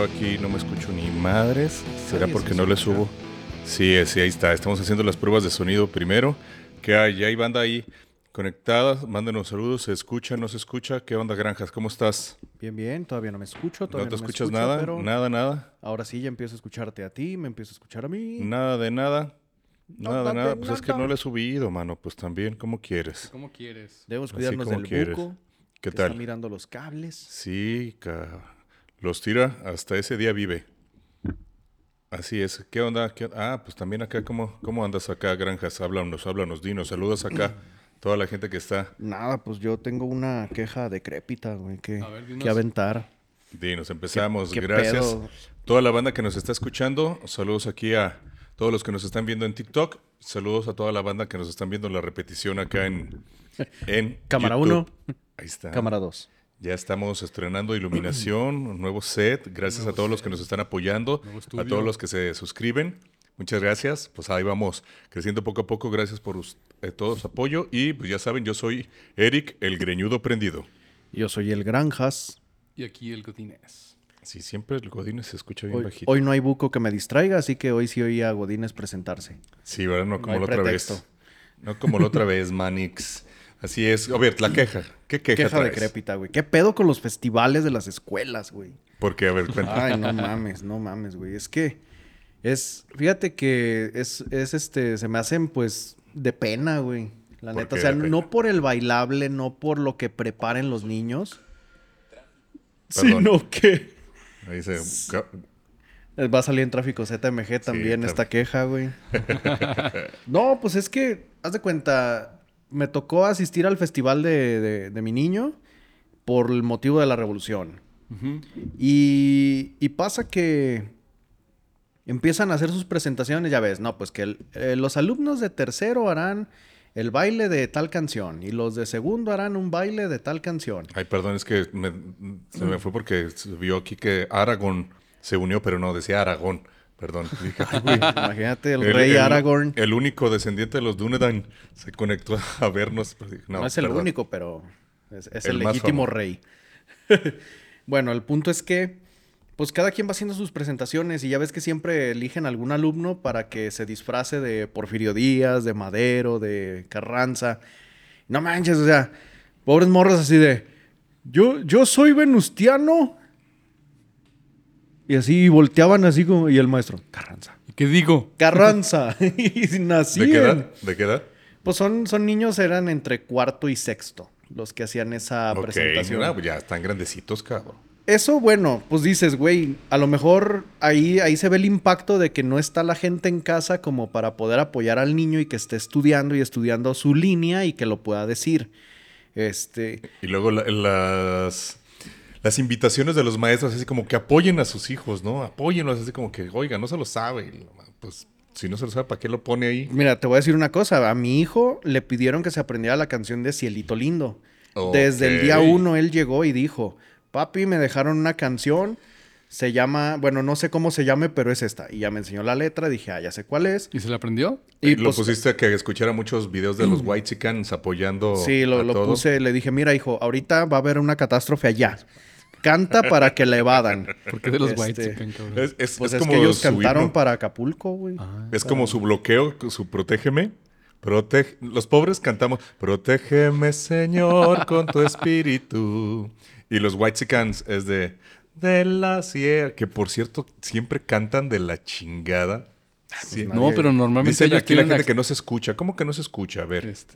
yo aquí no me escucho ni madres. ¿Será porque no le subo? Sí, sí, ahí está. Estamos haciendo las pruebas de sonido primero. Que hay, ya hay banda ahí conectada. Mándenos saludos. ¿Se escucha? ¿No se escucha? ¿Qué onda, Granjas? ¿Cómo estás? Bien, bien. Todavía no me escucho. ¿No Todavía te me escuchas escucho, nada? pero Nada, nada. Ahora sí ya empiezo a escucharte a ti, me empiezo a escuchar a mí. Nada de nada. Nada de Nada de Pues es que no le he subido, mano. Pues también, ¿cómo quieres? ¿Cómo quieres? Debemos cuidarnos como del quieres. buco. ¿Qué que tal? Está mirando los cables. Sí, ca- los tira, hasta ese día vive. Así es. ¿Qué onda? ¿Qué- Ah, pues también acá, ¿cómo, ¿cómo andas acá, Granjas? Háblanos, háblanos, dinos. Saludos acá. Toda la gente que está. Nada, pues yo tengo una queja decrépita, güey, que, A ver, dinos. que aventar. Dinos, empezamos. qué Gracias. pedo? Toda la banda que nos está escuchando. Saludos aquí a todos los que nos están viendo en TikTok. Saludos a toda la banda que nos están viendo en la repetición acá en, en Cámara. 1, Ahí está. cámara 2. Ya estamos estrenando iluminación, un nuevo set. Gracias a todos los que nos están apoyando, a todos los que se suscriben. Muchas gracias. Pues ahí vamos creciendo poco a poco. Gracias por eh, todo su apoyo. Y pues ya saben, yo soy Eric, el greñudo prendido. Yo soy el Granjas. Y aquí el Godínez. Sí, siempre el Godínez se escucha bien Hoy, bajito. hoy no hay buco que me distraiga, así que hoy sí oí a Godínez presentarse. Sí, ¿verdad? No como la otra vez. No como la otra vez, Manix. Así es. A ver, la queja. ¿Qué queja, Queja traes? decrépita, güey. ¿Qué pedo con los festivales de las escuelas, güey? Porque, a ver, cuenta. Ay, no mames, no mames, güey. Es que es, fíjate que es, es este, se me hacen pues de pena, güey. La ¿Por neta, o sea, no por el bailable, no por lo que preparen los niños, Perdón. sino que Ahí ca- va a salir en tráfico ZMG también tam- esta queja, güey. no, pues es que, haz de cuenta, me tocó asistir al festival de, de- de mi niño por el motivo de la revolución. Y, y pasa que empiezan a hacer sus presentaciones, ya ves, no, pues que el- eh, los alumnos de tercero harán el baile de tal canción y los de segundo harán un baile de tal canción. Ay, perdón, es que me- se me fue porque vio aquí que Aragón se unió, pero no, decía Aragón. Perdón. Dije, ay, güey. Imagínate el, rey Aragorn. El único descendiente de los Dunedain se conectó a vernos. pero dije, No, es el perdón. único, pero es, es El legítimo rey. bueno, el punto es que, pues cada quien va haciendo sus presentaciones y ya ves que siempre eligen algún alumno para que se disfrace de Porfirio Díaz, de Madero, de Carranza. No manches, o sea, pobres morros así de, yo, yo soy venustiano. Y así volteaban así como, y el maestro, Carranza. ¿Y qué digo? Carranza. y nací ¿De qué edad? ¿De qué edad? pues son, son niños, eran entre cuarto y sexto los que hacían esa Ok, presentación. no, pues ya están grandecitos, cabrón. Eso, bueno, pues dices, güey, a lo mejor ahí, ahí se ve el impacto de que no está la gente en casa como para poder apoyar al niño y que esté estudiando y estudiando su línea y que lo pueda decir. Este, Y luego la- las, las invitaciones de los maestros, así como que apoyen a sus hijos, ¿no? Apóyenlos, así como que, oiga, no se lo sabe. Y, Pues si no se lo sabe, ¿para qué lo pone ahí? mira, te voy a decir una cosa, a mi hijo le pidieron que se aprendiera la canción de Cielito Lindo. Desde el día uno él llegó y dijo, papi, me dejaron una canción, se llama, bueno, no sé cómo se llame, pero es esta. Y ya me enseñó la letra, dije, ah, ya sé cuál es. ¿Y se la aprendió? Y lo pues, pusiste a que escuchara muchos videos de los White Chickens apoyando. Sí, lo, a lo todo. puse, le dije, mira, hijo, ahorita va a haber una catástrofe allá. Canta para que la evadan. ¿Por qué de los Este, White Chicken, cabrón? Es, es- Pues es es, como que ellos su cantaron himno. para Acapulco, güey. Ah, Es como su bloqueo, su protégeme. Protege, los pobres cantamos, protégeme Señor con tu espíritu. Y los White Chickens es de, de la sierra, que por cierto siempre cantan de la chingada. Sí. nadie- no, pero normalmente Dice aquí la gente que no se escucha. ¿Cómo que no se escucha? A ver, este,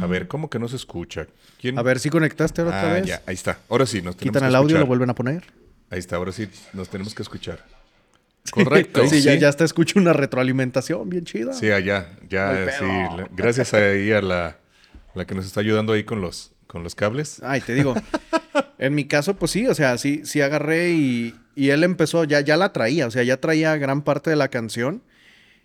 a ver, ¿cómo que no se escucha? ¿Quién? A ver si conectaste ahora otra Ah, vez. ya, ahí está. Ahora sí, nos tenemos Quitan que el audio, escuchar. lo vuelven a poner. Ahí está, ahora sí, nos tenemos que escuchar. Correcto. Sí, Ya, Sí. ya hasta escucho una retroalimentación bien chida. Sí, allá, ya, sí. la- Gracias ahí a la, la que nos está ayudando ahí con los, con los cables. Ay, te digo. en mi caso, pues sí, o sea, sí, sí agarré y, y él empezó, ya, ya la traía, o sea, ya traía gran parte de la canción.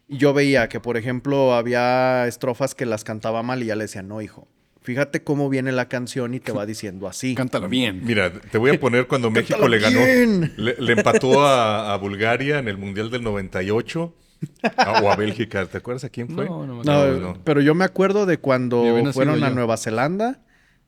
Y yo veía que, por ejemplo, había estrofas que las cantaba mal y ya le decía, no, hijo, fíjate cómo viene la canción y te va diciendo así. Cántalo bien. Mira, te voy a poner cuando México le ganó, bien. le, le empató a, a Bulgaria en el Mundial del 98 a- o a Bélgica. ¿Te acuerdas a quién fue? No, no me No, acuerdo. No, no. pero yo me acuerdo de cuando fueron a yo. Nueva Zelanda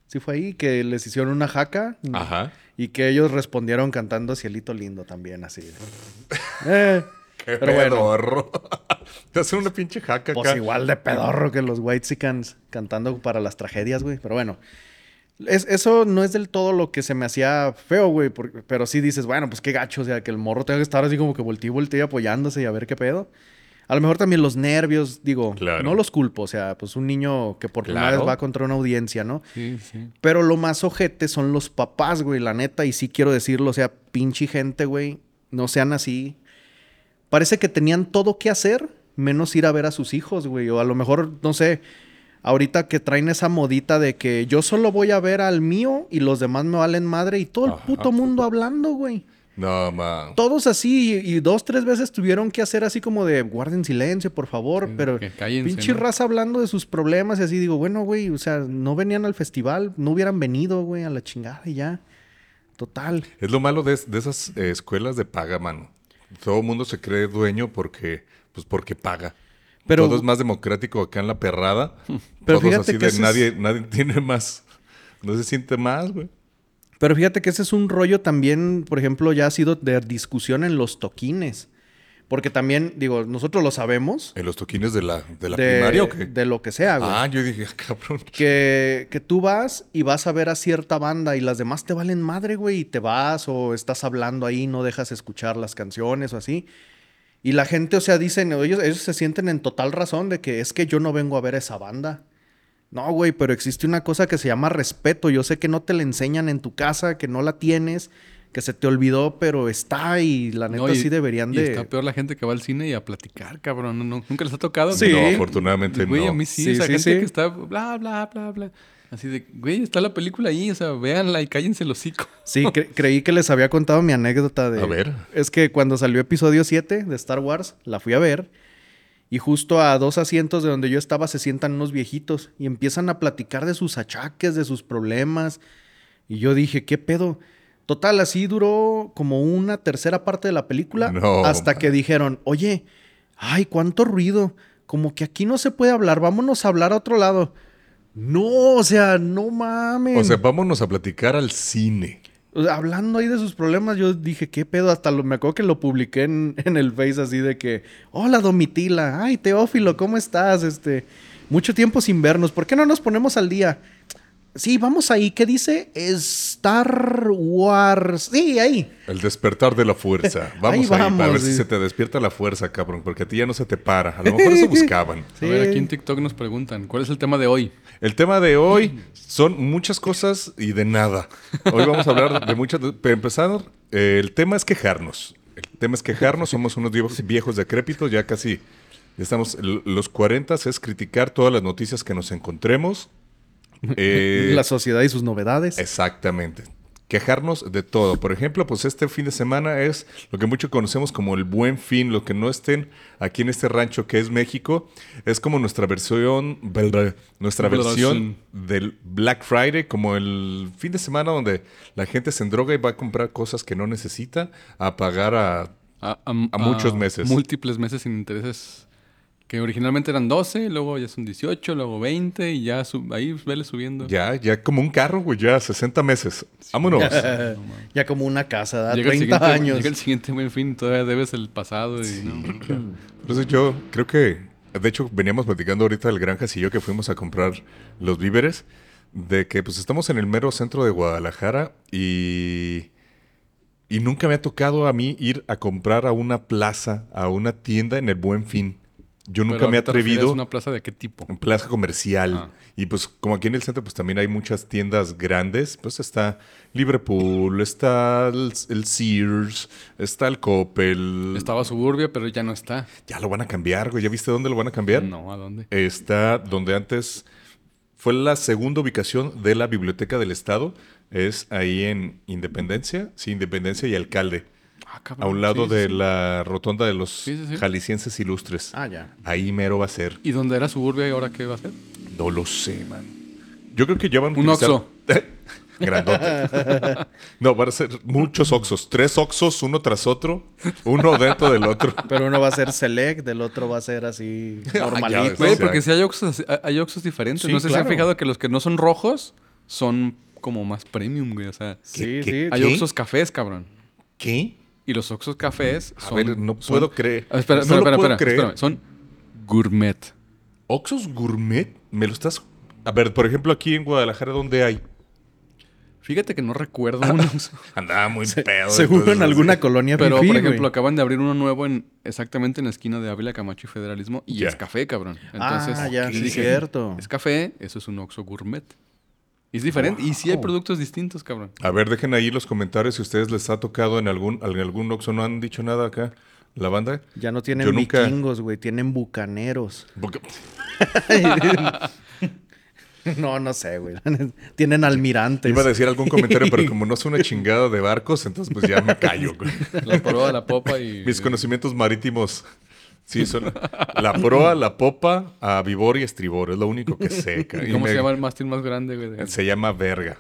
Sí fue ahí que les hicieron una jaca. Ajá. Y que ellos respondieron cantando Cielito Lindo también, así. Eh, Qué Pero bueno. pedorro. Te hacen una pinche jaca pues acá. igual de pedorro que los Whitesicans cantando para las tragedias, güey. Pero bueno. Es, eso no es del todo lo que se me hacía feo, güey. Pero sí dices, bueno, pues qué gacho. O sea, que el morro tenga que estar así como que volteé y volteé apoyándose y a ver qué pedo. A lo mejor también los nervios, digo, Claro. no los culpo. O sea, pues un niño que por primera Claro. vez va contra una audiencia, ¿no? Sí, sí. Pero lo más ojete son los papás, güey, la neta. Y sí quiero decirlo, o sea, pinche gente, güey. No sean así. Parece que tenían todo que hacer, menos ir a ver a sus hijos, güey. O a lo mejor, no sé, ahorita que traen esa modita de que yo solo voy a ver al mío y los demás me valen madre. Y todo el Ajá. puto mundo hablando, güey. No, man. Todos así, y, y dos, tres veces tuvieron que hacer así como de guarden silencio, por favor. Sí, pero cállense, pinche ¿no? raza hablando de sus problemas y así digo, bueno, güey, o sea, no venían al festival, no hubieran venido, güey, a la chingada y ya. Total. Es lo malo de, de esas eh, escuelas de paga, mano. Todo el mundo se cree dueño porque, pues porque paga. Pero- Todo es más democrático acá en la perrada. Pero Todos fíjate así que de es- nadie, nadie tiene más. No se siente más, güey. Pero fíjate que ese es un rollo también, por ejemplo, ya ha sido de discusión en los toquines. Porque también, digo, nosotros lo sabemos. ¿En los toquines de la, de la de, primaria o qué? de lo que sea, güey. ah, yo dije, cabrón. Que, que tú vas y vas a ver a cierta banda y las demás te valen madre, güey, y te vas o estás hablando ahí, no dejas escuchar las canciones o así. Y la gente, o sea, dicen, ellos, ellos se sienten en total razón de que es que yo no vengo a ver a esa banda. No, güey, pero existe una cosa que se llama respeto. Yo sé que no te la enseñan en tu casa, que no la tienes, que se te olvidó, pero está y la neta No, y- sí deberían y de... está peor la gente que va al cine y a platicar, cabrón. No, no, nunca les ha tocado. Sí. No, afortunadamente Güey, no. a mí sí, Sí, esa sí, gente sí. que está bla, bla, bla, bla. Así de, güey, está la película ahí, o sea, véanla y cállense el hocico. Sí, cre- creí que les había contado mi anécdota de... A ver. Es que cuando salió episodio 7 de Star Wars, la fui a ver. Y justo a dos asientos de donde yo estaba se sientan unos viejitos y empiezan a platicar de sus achaques, de sus problemas. Y yo dije, ¿qué pedo? Total, así duró como una tercera parte de la película No, hasta man. que dijeron, oye, ay, cuánto ruido. Como que aquí no se puede hablar, vámonos a hablar a otro lado. No, o sea, no mames. O sea, vámonos a platicar al cine. Hablando ahí de sus problemas, yo dije, ¿qué pedo? Hasta lo, me acuerdo que lo publiqué en, en el Face así de que, hola Domitila, ay Teófilo, ¿cómo estás? Este, mucho tiempo sin vernos, ¿por qué no nos ponemos al día? Sí, vamos ahí, ¿qué dice? Star Wars. Sí, ahí. El despertar de la fuerza. Vamos ahí, vamos, para ver sí. si se te despierta la fuerza, cabrón, porque a ti ya no se te para. A lo mejor eso buscaban. A ver, aquí en TikTok nos preguntan, ¿cuál es el tema de hoy? El tema de hoy son muchas cosas y de nada. Hoy vamos a hablar de muchas. Para empezar, eh, el tema es quejarnos. El tema es quejarnos. Somos unos viejos, viejos decrépitos, ya casi ya estamos. Los 40 es criticar todas las noticias que nos encontremos. Eh, La sociedad y sus novedades. Exactamente. Quejarnos de todo. Por ejemplo, pues este fin de semana es lo que muchos conocemos como el buen fin. Lo que no estén aquí en este rancho que es México es como nuestra versión, nuestra versión del Black Friday, como el fin de semana donde la gente se endroga y va a comprar cosas que no necesita a pagar a A, A muchos meses. Múltiples meses sin intereses. Que originalmente eran 12, luego ya son 18, luego 20 y ya sub- ahí vele subiendo. ya, ya como un carro, güey, ya 60 meses. Vámonos. ya como una casa, ¿da? Llega el, 30 siguiente, años. llega el siguiente buen fin, todavía debes el pasado y no. Entonces yo creo que, de hecho, veníamos platicando ahorita el Granjas y yo que fuimos a comprar los víveres, de que pues estamos en el mero centro de Guadalajara y, y nunca me ha tocado a mí ir a comprar a una plaza, a una tienda en el Buen Fin. Yo nunca Pero me he atrevido ¿Una plaza de qué tipo? en plaza comercial. Ah. Y pues como aquí en el centro pues también hay muchas tiendas grandes, pues está Liverpool, está el, el Sears, está el Coppel. Estaba Suburbia, pero ya no está. Ya lo van a cambiar, güey. ¿Ya viste dónde lo van a cambiar? No, ¿a dónde? Está donde antes fue la segunda ubicación de la Biblioteca del Estado. Es ahí en Independencia, sí, Independencia y Alcalde. Ah, A un lado sí, de sí. la rotonda de los Sí, sí, sí. jaliscienses ilustres. Ah, ya. Ahí mero va a ser. ¿Y dónde era Suburbia y ahora qué va a ser? No lo sé, man. Yo creo que ya van a Un utilizar- Oxxo. Grandote. no, van a ser muchos Oxos. Tres Oxos, uno tras otro. Uno dentro del otro. Pero uno va a ser select, el otro va a ser así ya normalito. sea- porque si hay Oxxos, hay Oxxos diferentes. Sí, no sé si claro. han fijado que los que no son rojos son como más premium, güey. O sea, Sí, ¿Qué- sí. hay ¿Qué? Oxxos cafés, cabrón. ¿Qué? Y los Oxxos cafés A son... ver, no son- puedo creer. Ah, espera, No espera, lo espera, puedo espera, creer. espérame. Son gourmet. Oxxos Gourmet, me lo estás... A ver, por ejemplo, aquí en Guadalajara, ¿dónde hay? Fíjate que no recuerdo uno. Andaba muy pedo. Seguro en alguna sí. colonia Pero, fifí, por ejemplo, acaban de abrir uno nuevo en exactamente en la esquina de Ávila, Camacho y Federalismo. Y es café, cabrón. Entonces, ah, ya, sí, dije, cierto. Es café, eso es un Oxxo gourmet. Y es diferente. Y sí hay productos distintos, cabrón. A ver, dejen ahí los comentarios si a ustedes les ha tocado en algún, en algún Oxxo. ¿No han dicho nada acá? ¿La banda? Ya no tienen Yo nunca- vikingos, güey. Tienen bucaneros. No, no sé, güey. tienen almirantes. Iba a decir algún comentario, pero como no soy una chingada de barcos, entonces pues ya me callo. güey. La proa, la popa y... Mis conocimientos marítimos, sí, son la proa, la popa, a vivor y estribor. Es lo único que sé. ca- ¿Y y ¿Cómo me- se llama el mástil más grande, güey? Se llama verga.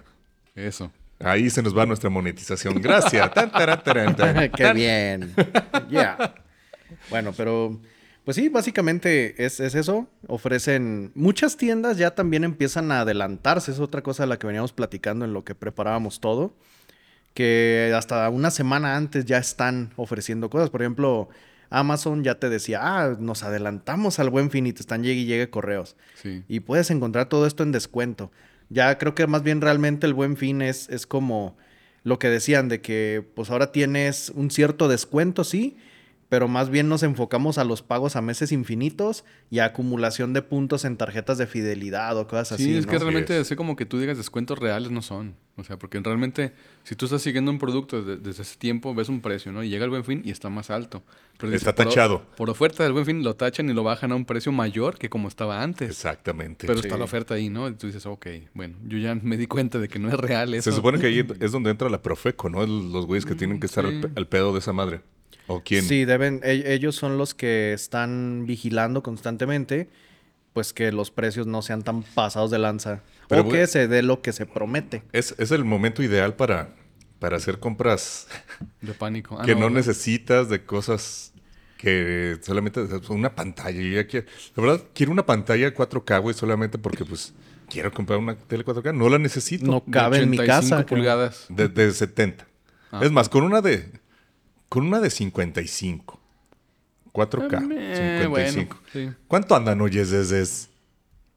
Eso. Ahí se nos va nuestra monetización. Gracias. Tan, taran, taran. Qué bien. Ya. Bueno, pero pues sí, básicamente es, es eso. Ofrecen muchas tiendas ya también empiezan a adelantarse. Es otra cosa de la que veníamos platicando en lo que preparábamos todo. Que hasta una semana antes ya están ofreciendo cosas. Por ejemplo, Amazon ya te decía, ah, nos adelantamos al buen fin y te están llegue y llegue correos. Sí. Y puedes encontrar todo esto en descuento. Ya creo que más bien realmente el buen fin es, es como lo que decían de que pues ahora tienes un cierto descuento, sí, pero más bien nos enfocamos a los pagos a meses infinitos y a acumulación de puntos en tarjetas de fidelidad o cosas Sí, así. es ¿no? que realmente es. así como que tú digas descuentos reales no son. O sea, porque realmente si tú estás siguiendo un producto desde, desde ese tiempo, ves un precio, ¿no? Y llega el buen fin y está más alto. Pero Está por tachado. Por, oferta del buen fin lo tachan y lo bajan a un precio mayor que como estaba antes. Exactamente. Pero Sí. está la oferta ahí, ¿no? Y tú dices, ok, bueno, yo ya me di cuenta de que no es real eso. Se supone que ahí es donde entra la Profeco, ¿no? Los güeyes que tienen que estar sí. al pedo de esa madre. ¿O quién? Sí, deben, e- ellos son los que están vigilando constantemente, pues que los precios no sean tan pasados de lanza. Pero o voy- que se dé lo que se promete. Es, es el momento ideal para, para hacer compras De pánico. Ah, que no, necesitas de cosas que solamente una pantalla. Yo ya quiero- la verdad, quiero una pantalla 4K, güey, solamente porque pues quiero comprar una tele 4K. No la necesito. No De cabe en mi 85 casa. pulgadas. De, de 70. Ah. Es más, con una de con una de 55. 4K. Eh, 55. bueno, sí. ¿Cuánto andan, oyes, desde es?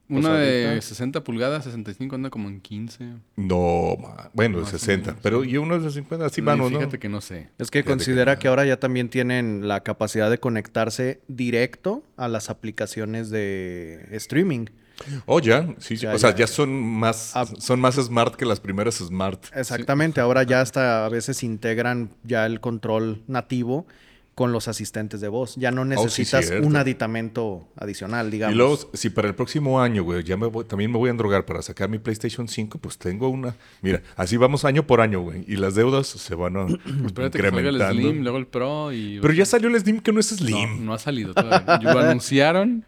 Una Pues de ahorita- 60 pulgadas, 65 anda como en 15. No, bueno, de Más o 60. menos, pero y uno de 50, así Sí, vamos, ¿no? Fíjate que no sé. Es que Fíjate que considera no. que ahora ya también tienen la capacidad de conectarse directo a las aplicaciones de streaming. Oh, ya, sí, sí. Ya, o sea, ya. ya son más, Ah. son más smart que las primeras smart. Exactamente, ahora ya hasta a veces integran ya el control nativo con los asistentes de voz. Ya no Oh, sí, necesitas un aditamento adicional, digamos. Y luego, si para el próximo año, güey, ya me voy, también me voy a endrogar para sacar mi PlayStation 5, pues tengo una. Mira, así vamos año por año, güey. Y las deudas se van a Espérate que salga el. Slim, luego el Pro y... Pero ya salió el Slim que no es no, Slim. no ha salido todavía. Lo anunciaron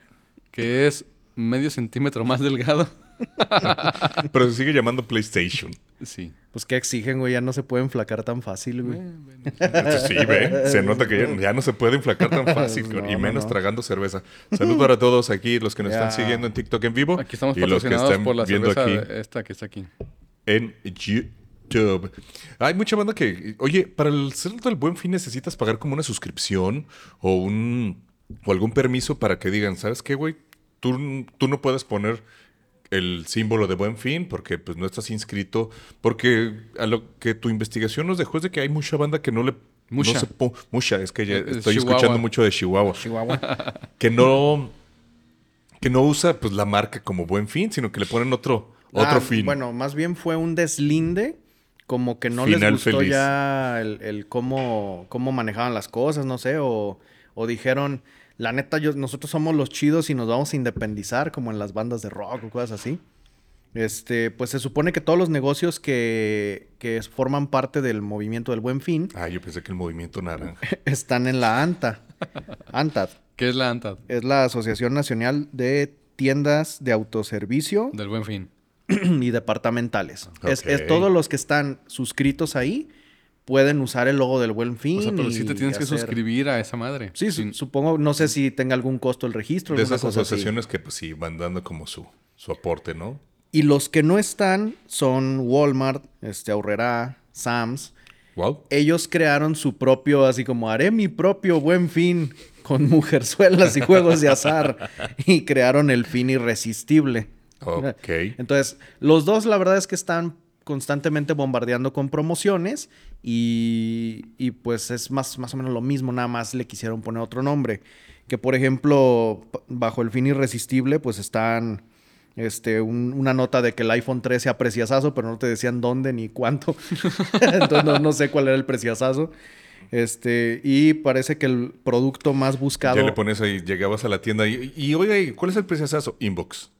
que es medio centímetro más delgado. Pero se sigue llamando PlayStation. Sí. Pues que exigen, güey, ya no se pueden flacar tan fácil, güey. Entonces, sí, ve. Se nota que ya, ya no se puede inflacar tan fácil. No, y no, menos no. tragando cerveza. Saludos para todos aquí, los que nos están siguiendo en TikTok en vivo. Aquí estamos y los que están por la viendo cerveza aquí esta que está aquí. en YouTube. Hay mucha banda que, oye, para el centro del buen fin necesitas pagar como una suscripción o un o algún permiso para que digan, ¿sabes qué, güey? Tú, tú no puedes poner el símbolo de buen fin porque pues no estás inscrito, porque a lo que tu investigación nos dejó es de que hay mucha banda que no le... Mucha. mucha, es que ya Es- es estoy Chihuahua. escuchando mucho de Chihuahua Chihuahua. que no que no usa pues la marca como buen fin, sino que le ponen otro otro Ah, fin. Bueno, más bien fue un deslinde, como que no les Final gustó feliz. ya el, el cómo, cómo manejaban las cosas, no sé, o, o dijeron, la neta, yo, nosotros somos los chidos y nos vamos a independizar, como en las bandas de rock o cosas así. Este, pues se supone que todos los negocios que, que forman parte del movimiento del buen fin Ah, yo pensé que el movimiento naranja. están en la ANTA. ANTAD ¿Qué es la ANTAD? es la Asociación Nacional de Tiendas de Autoservicio Del buen fin. y departamentales. Es, es todos los que están suscritos ahí pueden usar el logo del Buen Fin. O sea, pero y sí te tienes que hacer- suscribir a esa madre. Sí, Sin- supongo, no sé si tenga algún costo el registro. De esas cosa así. asociaciones que pues sí van dando como su, su aporte, ¿no? Y los que no están son Walmart, este, Aurrera, Sam's. Wow. Ellos crearon su propio, así como haré mi propio buen fin con mujerzuelas y juegos de azar. y crearon el fin irresistible. Ok. Entonces, los dos la verdad es que están constantemente bombardeando con promociones y, y, pues es más, más o menos lo mismo, nada más le quisieron poner otro nombre. Que por ejemplo, bajo el fin irresistible, pues están este, un- una nota de que el iPhone 13 a preciazazo, pero no te decían dónde ni cuánto. Entonces no, sé cuál era el preciazazo. Este, y parece que el producto más buscado. Ya le pones ahí, llegabas a la tienda y, y oiga, ¿y ¿cuál es el preciazazo? Inbox.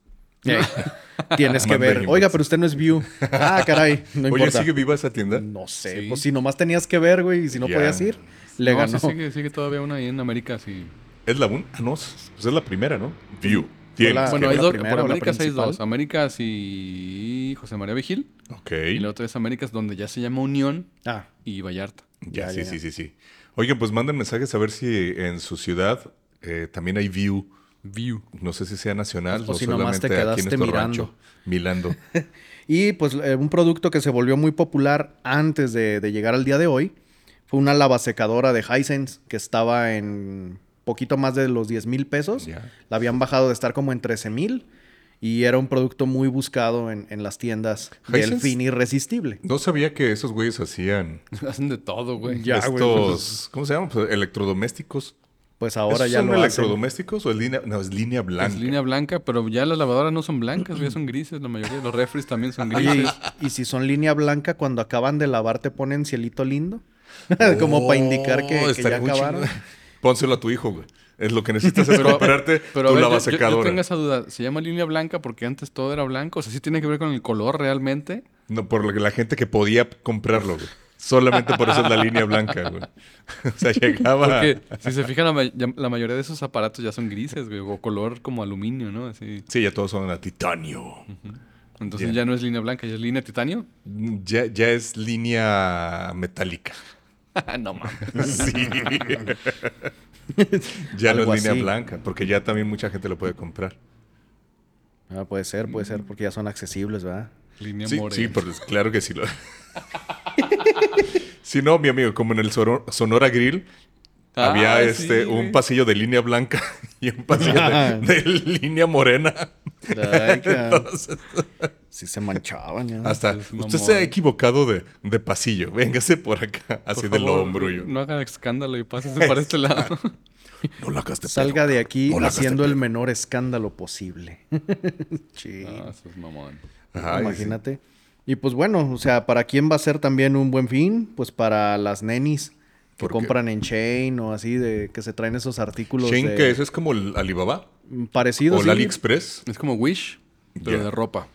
Eh, Tienes que Manda ver. Oiga, pero usted no es View. Ah, caray. No Oye, importa. ¿sigue viva esa tienda? No sé, Sí. pues si nomás tenías que ver, güey, y si no podías ir, le No, ganó. sí, sigue, sigue todavía una ahí en América, sí. Es la un... Ah, no, pues es la primera, ¿no? View. Tienes la- que Bueno, ¿Fue hay dos, primera por Américas hay dos. Américas y José María Vigil. Ok. Y la otra es Américas, donde ya se llama Unión Ah, y Vallarta. Ya, Ya, sí, ya, sí, sí, sí. Oigan, pues manden mensajes a ver si en su ciudad eh, también hay View. View. No sé si sea nacional O o, si nomás te quedaste mirando. rancho. Milando. Y pues eh, un producto que se volvió muy popular antes de, de llegar al día de hoy fue una lavasecadora de Hisense que estaba en poquito más de los 10 mil pesos. Ya. La habían bajado de estar como en 13 mil y era un producto muy buscado en, en las tiendas del fin irresistible. No sabía que esos güeyes hacían Hacen de todo, güey. Ya, güey, estos, ¿cómo se llaman? Pues, electrodomésticos. Pues ahora ¿Esos ya son lo hacen. electrodomésticos o es línea? No, es línea blanca. Es línea blanca, pero ya las lavadoras no son blancas, güey, son grises. La mayoría de los refres también son grises. y, y si son línea blanca, cuando acaban de lavar te ponen cielito lindo. Como para indicar que, que Oh, está ya acabaron. chingón. Pónselo a tu hijo, güey. Es lo que necesitas es comprarte Pero tu ver, yo- yo, yo lavasecadora. tengo esa duda. ¿Se llama línea blanca porque antes todo era blanco? O sea, ¿sí tiene que ver con el color realmente? No, por lo que la gente que podía comprarlo, güey. Solamente por eso es la línea blanca, güey. O sea, llegaba... Porque si se fijan, la, ma- ya- la mayoría de esos aparatos ya son grises, güey, o color como aluminio, ¿no? Así. Sí, ya todos son a titanio. Entonces Ya. ya no es línea blanca, ya es línea titanio. Ya, ya es línea metálica. no mames. Sí. ya no es línea así. blanca, porque ya también mucha gente lo puede comprar. Ah, puede ser, puede ser, porque ya son accesibles, ¿verdad? Línea Sí, morena. sí, pues claro que sí lo. Si no, mi amigo, como en el Sonora Grill, Ah, había sí, este un pasillo de línea blanca y un pasillo de, de línea morena. Ay, ca- Entonces, sí se manchaban ya. hasta Es usted mamón. se ha equivocado de, de pasillo. Véngase por acá, Por así del favor, hombro. No haga escándalo y pásese para este lado. No la hagas de Salga de aquí No haciendo el menor escándalo posible. sí. ah, eso es mamón. Ajá, y Imagínate. Y pues bueno, o sea, ¿para quién va a ser también un buen fin? Pues para las nenis que compran en Chain o así, de que se traen esos artículos Shane, de- que ese es como el Alibaba parecidos. o el sí. AliExpress. Es como Wish, pero de ropa.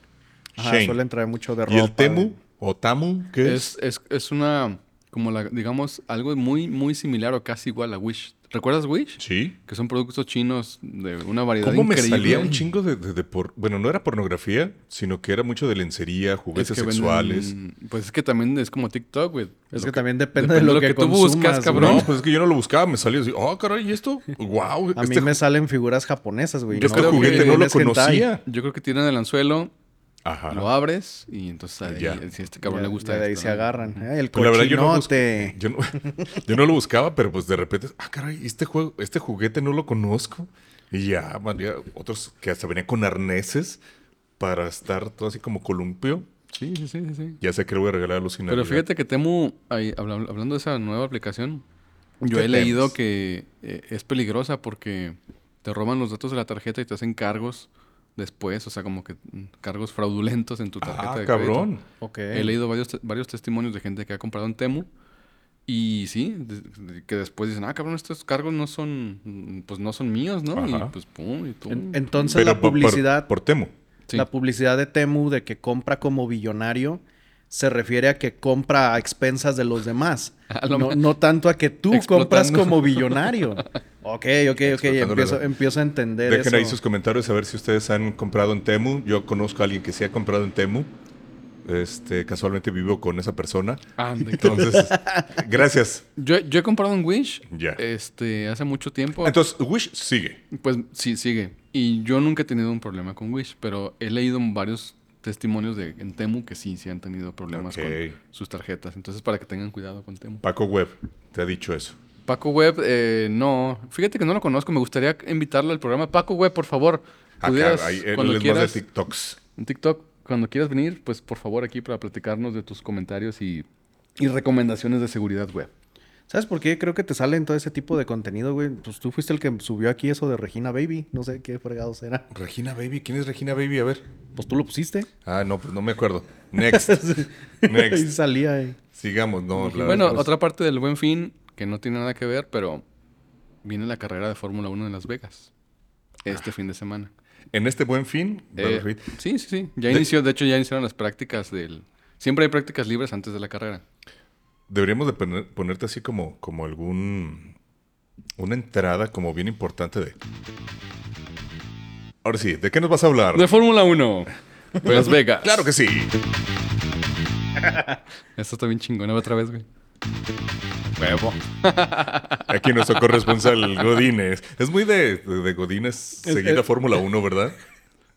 Ajá, Shane. suelen traer mucho de ropa. ¿Y el Temu o Tamu? ¿Qué es? Es, es, es una, como la, digamos, algo muy, muy similar o casi igual a Wish. ¿Recuerdas Wish? Sí. Que son productos chinos de una variedad ¿Cómo me increíble. salía un chingo de, de- de por... Bueno, no era pornografía, sino que era mucho de lencería, Es juguetes que venden- sexuales. pues es que también es como TikTok, güey. Es Lo que también depende de lo, que, tú consumas, buscas, cabrón. No, pues es que yo no lo buscaba, me salía así, oh, caray, ¿y esto? ¡Wow! A este mí me salen figuras japonesas, güey. Yo este creo juguete que no lo es hentai. conocía. Yo creo que tiran el anzuelo, Ajá. lo abres y entonces ahí, Ya. si a este cabrón Ya- le gusta ya de ahí esto, se ¿no? agarran. Ay, el Pues la verdad yo no, cochinote. busc- yo, no, yo no lo buscaba, pero pues de repente, ah, caray, este juego, este juguete no lo conozco. Y ya, man, ya otros que hasta venían con arneses para estar todo así como columpio. Sí, sí, sí, sí. Ya sé que le voy a regalar a Lucy Pero fíjate que Temu, ahí, hablando de esa nueva aplicación, yo ¿Qué he leído que eh, es peligrosa porque te roban los datos de la tarjeta y te hacen cargos después, o sea, como que mm, cargos fraudulentos en tu tarjeta Ah, de crédito. cabrón. Ok. He leído varios, te- varios testimonios de gente que ha comprado en Temu y sí, de- de- que después dicen, ah, cabrón, estos cargos no son, mm, pues no son míos, ¿no? Ajá. Y pues pum, y tú. En- entonces Pero la por- por- publicidad, Por, Temu. Sí. la publicidad de Temu de que compra como billonario se refiere a que compra a expensas de los demás. No, no tanto a que tú Explotando. compras como billonario. Ok, ok, ok. Empiezo, empiezo a entender Dejen eso. ahí sus comentarios a ver si ustedes han comprado en Temu. Yo conozco a alguien que sí ha comprado en Temu. Este, casualmente vivo con esa persona. Ande, Entonces, gracias. Yo, yo he comprado en Wish Ya. este, hace mucho tiempo. Entonces, Wish sigue. Pues sí, sigue. Y yo nunca he tenido un problema con Wish, pero he leído varios testimonios de en Temu que sí, sí han tenido problemas con sus tarjetas. Entonces, para que tengan cuidado con Temu. Paco Web te ha dicho eso. Paco Web, eh, no. Fíjate que no lo conozco. Me gustaría invitarlo al programa. Paco Web, por favor. Acá, pudieras, ahí, él cuando más quieras, de TikToks. en TikTok, cuando quieras venir, pues por favor aquí para platicarnos de tus comentarios y, y recomendaciones de seguridad web. ¿Sabes por qué creo que te salen todo ese tipo de contenido, güey? Pues tú fuiste el que subió aquí eso de Regina Baby. No sé qué fregados era. Regina Baby, ¿quién es Regina Baby? A ver. Pues tú lo pusiste. Ah, no, pues no me acuerdo. Next. Ahí Next. salía. eh. Sigamos, no. la bueno, verdad, pues, otra parte del buen fin que no tiene nada que ver, pero viene la carrera de Fórmula 1 en Las Vegas este fin de semana. En este buen fin, Eh, sí, sí, sí. Ya De- inició, de hecho ya iniciaron las prácticas del... Siempre hay prácticas libres antes de la carrera. Deberíamos de poner- ponerte así como, como algún... Una entrada como bien importante de... Ahora sí, ¿de qué nos vas a hablar? De Fórmula 1. Las Vegas. Claro que sí. Esto está bien chingona otra vez, güey. Huevo. Aquí nuestro corresponsal Godínez. Es muy de, de, de Godínez seguir es- a Fórmula 1, ¿verdad?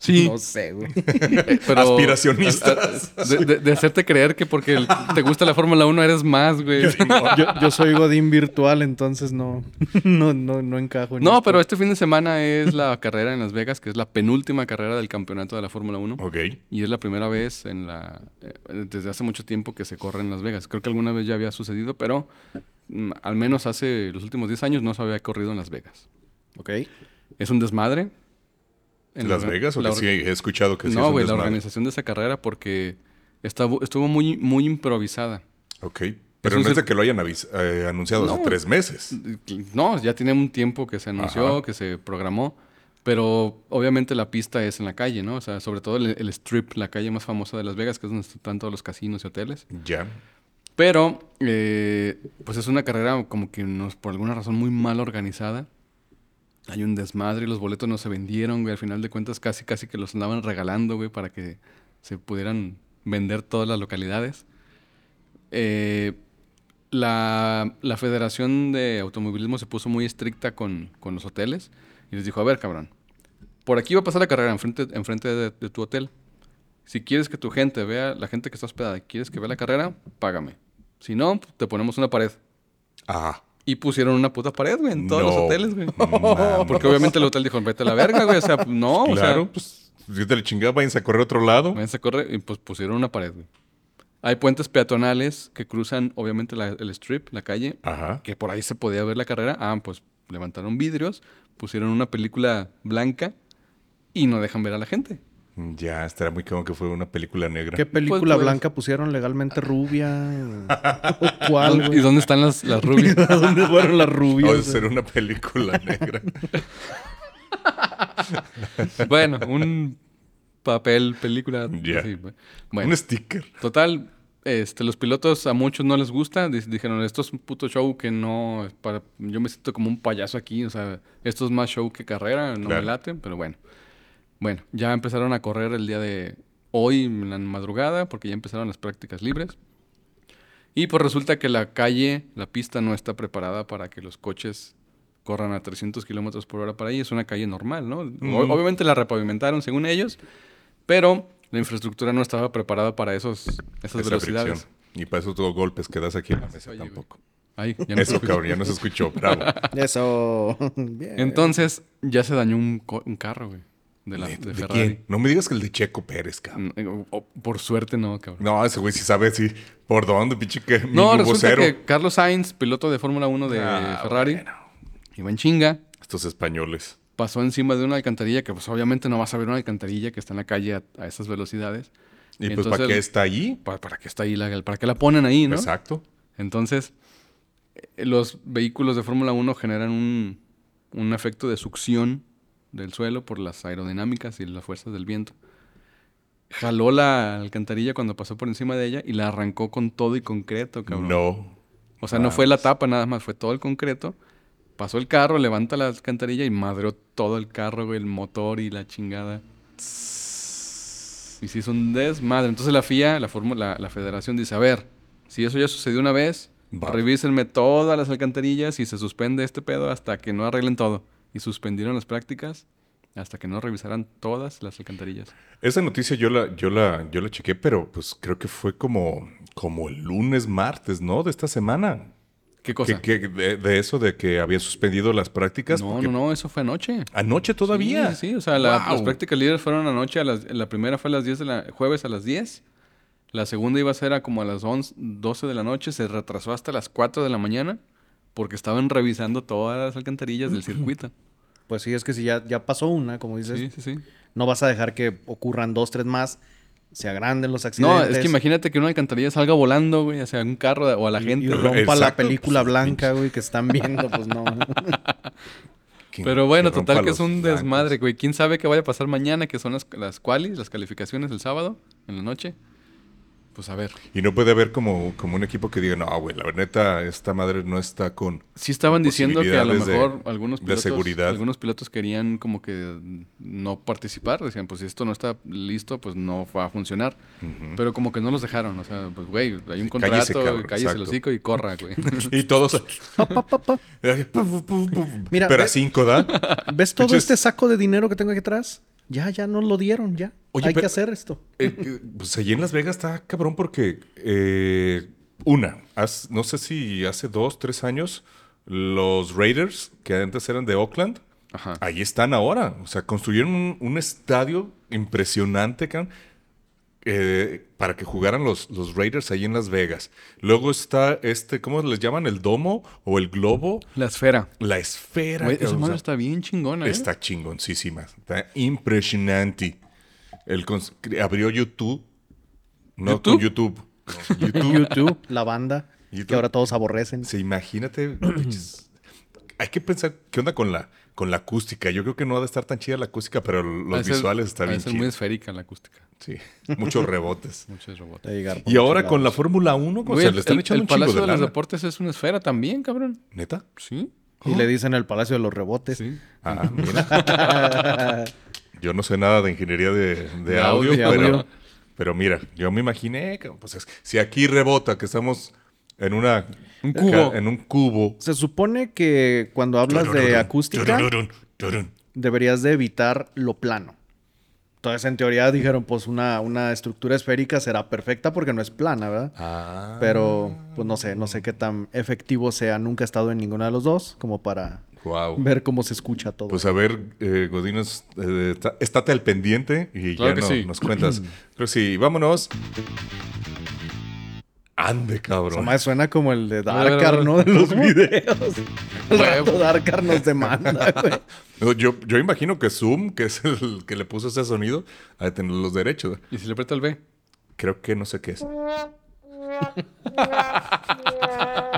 Sí. No sé, güey. pero- Aspiracionistas. De, de- de hacerte creer que porque el- te gusta la Fórmula 1 eres más, güey. yo, yo soy Godín virtual, entonces no, no, no, no encajo en No, esto. pero este fin de semana es la carrera en Las Vegas, que es la penúltima carrera del campeonato de la Fórmula 1. Ok. Y es la primera vez en la eh, desde hace mucho tiempo que se corre en Las Vegas. Creo que alguna vez ya había sucedido, pero mm, al menos hace los últimos 10 años no se había corrido en Las Vegas. Ok. Es un desmadre. ¿En la Las Vegas? ¿O la que sí? He escuchado que sí es no, güey, la organización de esa carrera porque estaba, estuvo muy, muy improvisada. Ok. Pero un no es de que lo hayan eh, anunciado hace tres meses. No, ya tiene un tiempo que se anunció, Ajá. que se programó, pero obviamente la pista es en la calle, ¿no? O sea, sobre todo el, el strip, la calle más famosa de Las Vegas, que es donde están todos los casinos y hoteles. Ya. Pero, eh, pues es una carrera como que nos, por alguna razón muy mal organizada. Hay un desmadre, los boletos no se vendieron, güey. Al final de cuentas, casi, casi que los andaban regalando, güey, para que se pudieran vender todas las localidades. Eh, la, la Federación de Automovilismo se puso muy estricta con, con los hoteles y les dijo, a ver, cabrón, por aquí va a pasar la carrera enfrente, de, de tu hotel. Si quieres que tu gente vea, la gente que está hospedada, quieres que vea la carrera, págame. Si no, te ponemos una pared. Ah. Y pusieron una puta pared, güey, en todos los hoteles, güey. Porque obviamente el hotel dijo, vete a la verga, güey. O sea, pues, no, claro, o sea, pues si te le chingaba, váyanse a correr a otro lado. váyanse a correr y pues pusieron una pared, güey. Hay puentes peatonales que cruzan, obviamente, la- el strip, la calle, Ajá. que por ahí se podía ver la carrera. Ah, pues levantaron vidrios, pusieron una película blanca y no dejan ver a la gente. Ya, estará muy como que fue una película negra. ¿Qué película pues- blanca pusieron legalmente rubia? ¿O ¿Cuál, ¿Y dónde están las, las rubias? ¿A dónde fueron las rubias? de ser una película negra. bueno, un papel, película. Así. Bueno, Un sticker. total, este, los pilotos a muchos no les gusta. Di- Dijeron, esto es un puto show que no... Para, yo me siento como un payaso aquí. O sea, esto es más show que carrera. No Claro. me late, pero bueno. Bueno, ya empezaron a correr el día de hoy, en la madrugada, porque ya empezaron las prácticas libres. Y pues resulta que la calle, la pista no está preparada para que los coches corran a 300 kilómetros por hora para ahí. Es una calle normal, ¿no? Obviamente la repavimentaron según ellos, pero la infraestructura no estaba preparada para esos, esas Esa velocidades. fricción. Y para eso todos golpes que das aquí en la mesa Oye, tampoco. Ay, ya no se Eso, cabrón, ya no se escuchó. Bravo. Eso. Bien. Entonces, ya se dañó un, co- un carro, güey. De, la, ¿De, de de Ferrari. quién? No me digas que el de Checo Pérez, cabrón. Mm, o- por suerte no, cabrón. No, ese güey sí sabe sí. ¿Por dónde, pinche que No, resulta vocero? que Carlos Sainz, piloto de Fórmula 1 de Ah, Ferrari, bueno. iba en chinga, Estos españoles. pasó encima de una alcantarilla que pues obviamente no vas a ver una alcantarilla que está en la calle a, a esas velocidades. ¿Y pues para qué está? ¿Para, para qué está ahí la, para qué la ponen ahí, no? Exacto. Entonces, eh, los vehículos de Fórmula 1 generan un, un efecto de succión del suelo por las aerodinámicas y las fuerzas del viento. Jaló la alcantarilla cuando pasó por encima de ella y la arrancó con todo y concreto, cabrón. No. O sea, no fue la tapa nada más, fue todo el concreto. Pasó el carro, levanta la alcantarilla y madreó todo el carro, güey, el motor y la chingada. Y se hizo un desmadre. Entonces la FIA, la, la, la federación dice, a ver, si eso ya sucedió una vez, revísenme todas las alcantarillas y se suspende este pedo hasta que no arreglen todo. Y suspendieron las prácticas hasta que no revisaran todas las alcantarillas. Esa noticia yo la, yo la, yo la chequé, pero pues creo que fue como, como el lunes, martes, ¿no? De esta semana. ¿Qué cosa? Que, que de, de eso de que había suspendido las prácticas. no, no, no, eso fue anoche. Anoche todavía. Sí, sí, o sea, la- Wow. las prácticas líderes fueron anoche, a las- la primera fue a las 10 de la, jueves a las 10, la segunda iba a ser a como a las 11, 12 de la noche, se retrasó hasta las 4 de la mañana porque estaban revisando todas las alcantarillas del circuito. Pues sí, es que si ya, ya pasó una, como dices, Sí, sí, sí. no vas a dejar que ocurran dos, tres más, se agranden los No, accidentes. es que imagínate que una alcantarilla salga volando, güey, hacia un carro o a la y- gente. Y, rompa la Exacto, película pues, blanca, güey, que están viendo, pues no. Pero bueno, que total que es un blancos. desmadre, güey. ¿Quién sabe qué vaya a pasar mañana, que son las, las qualis, las calificaciones del sábado, en la noche? Pues a ver. Y no puede haber como, como un equipo que diga, no, güey, la neta, esta madre no está con... Sí estaban diciendo que a lo de- mejor algunos de pilotos, seguridad. algunos pilotos querían como que no participar. Decían, pues si esto no está listo, pues no va a funcionar. Pero como que no los dejaron. O sea, pues güey, hay un contrato, Cállese, el exacto. hocico y corra, güey. Y todos... Mira, Pero a cinco, ¿da? ¿Ves todo este saco de dinero que tengo aquí atrás? Ya, ya no lo dieron, ya. Oye, Hay que hacer esto. Eh, eh, pues allí en Las Vegas está cabrón porque, eh, una, no sé si hace dos, tres años, los Raiders, que antes eran de Oakland, Ajá. ahí están ahora. O sea, construyeron un, un estadio impresionante, cabrón, eh, para que jugaran los, los Raiders ahí en Las Vegas. Luego está este, ¿cómo les llaman? ¿El domo o el globo? La esfera. La esfera. Güey, esa madre está bien chingona, ¿eh? Está chingoncísima. Está impresionante. El abrió YouTube. No ¿YouTube? con YouTube. No, YouTube. YouTube, la banda, que ahora todos aborrecen. Sí, imagínate. Hay que pensar qué onda con la, con la acústica. Yo creo que no ha de estar tan chida la acústica, pero los visuales están bien ser muy esférica la acústica. Sí, muchos rebotes. Muchos por Y ahora con la. Fórmula 1, o Güey, sea, el, le están el- echando el un chingo Palacio de de, los lana. Deportes es una esfera también, cabrón. ¿Neta? Sí. Y le dicen el Palacio de los Rebotes. Sí. Ah, mira. Yo no sé nada de ingeniería de, de De audio, audio. pero, Audio. pero mira, yo me imaginé, que, pues es- si aquí rebota, que estamos en una Un cubo. en un cubo. Se supone que cuando hablas de acústica, deberías de evitar lo plano. Entonces, en teoría dijeron, pues una, una estructura esférica será perfecta porque no es plana, ¿verdad? Ah. Pero, pues no sé, no sé qué tan efectivo sea. Nunca he estado en ninguna de los dos, como para Wow. ver cómo se escucha todo. Pues a ver, eh, Godínez, eh, está- estate al pendiente y Claro ya que no- sí. nos cuentas. Pero sí, vámonos. Ande, cabrón. madre suena como el de Darkar. ¿no? De los videos. El rato Darkar nos demanda, güey. Yo, yo imagino que Zoom, que es el que le puso ese sonido, ha de tener los derechos. ¿Y si le aprieta el B? Creo que no sé qué es.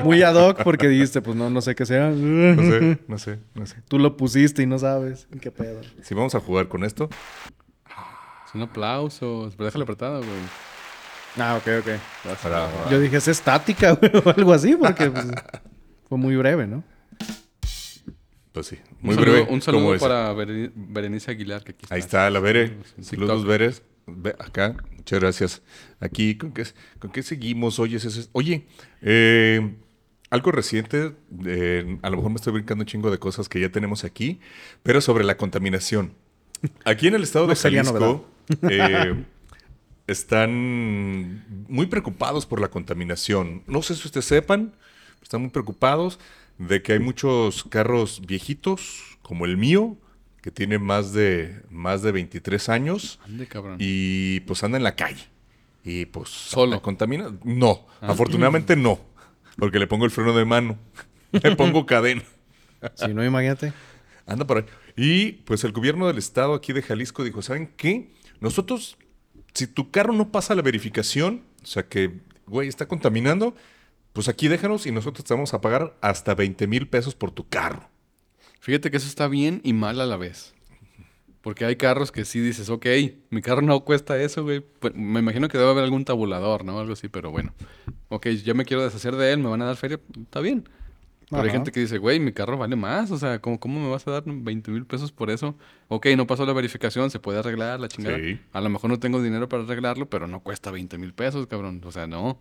Muy ad hoc porque dijiste, pues no, no sé qué sea. No sé, no sé, no sé. Tú lo pusiste y no sabes. ¿Qué pedo? Si vamos a jugar con esto, Es un aplauso. Pero déjale apretado, güey. Ah, ok, ok. Yo dije, es estática, güey, o algo así, porque pues, fue muy breve, ¿no? pues sí, Un muy saludo- breve. Un saludo para Beren- Berenice Aguilar, que aquí está. Ahí está la Bere. Saludos. Veres. Ve acá. Muchas gracias. Aquí, ¿con qué, con qué seguimos? Oye, ese- ese- oye eh, algo reciente, eh, a lo mejor me estoy brincando un chingo de cosas que ya tenemos aquí, pero sobre la contaminación. Aquí en el estado No de sería Jalisco eh, están muy preocupados por la contaminación. No sé si ustedes sepan, están muy preocupados de que hay muchos carros viejitos, como el mío, que tiene más de, más de 23 años Ande, cabrón. y pues anda en la calle. Y pues... ¿Solo? Contamina. No, afortunadamente no, porque le pongo el freno de mano, le pongo cadena. Si no, imagínate. Anda por ahí. Y pues el gobierno del estado aquí de Jalisco dijo, ¿saben qué? Nosotros, si tu carro no pasa la verificación, o sea que, güey, está contaminando, pues aquí déjanos y nosotros te vamos a pagar hasta 20 mil pesos por tu carro. Fíjate que eso está bien y mal a la vez. Porque hay carros que sí dices, ok, mi carro no cuesta eso, güey. Pues, me imagino que debe haber algún tabulador, ¿no? Algo así, pero bueno. Ok, yo me quiero deshacer de él, me van a dar feria, está bien. Pero hay gente que dice, güey, mi carro vale más, o sea, ¿cómo, cómo me vas a dar 20 mil pesos por eso? Ok, no pasó la verificación, se puede arreglar la chingada. Sí. A lo mejor no tengo dinero para arreglarlo, pero no cuesta 20 mil pesos, cabrón. O sea, no.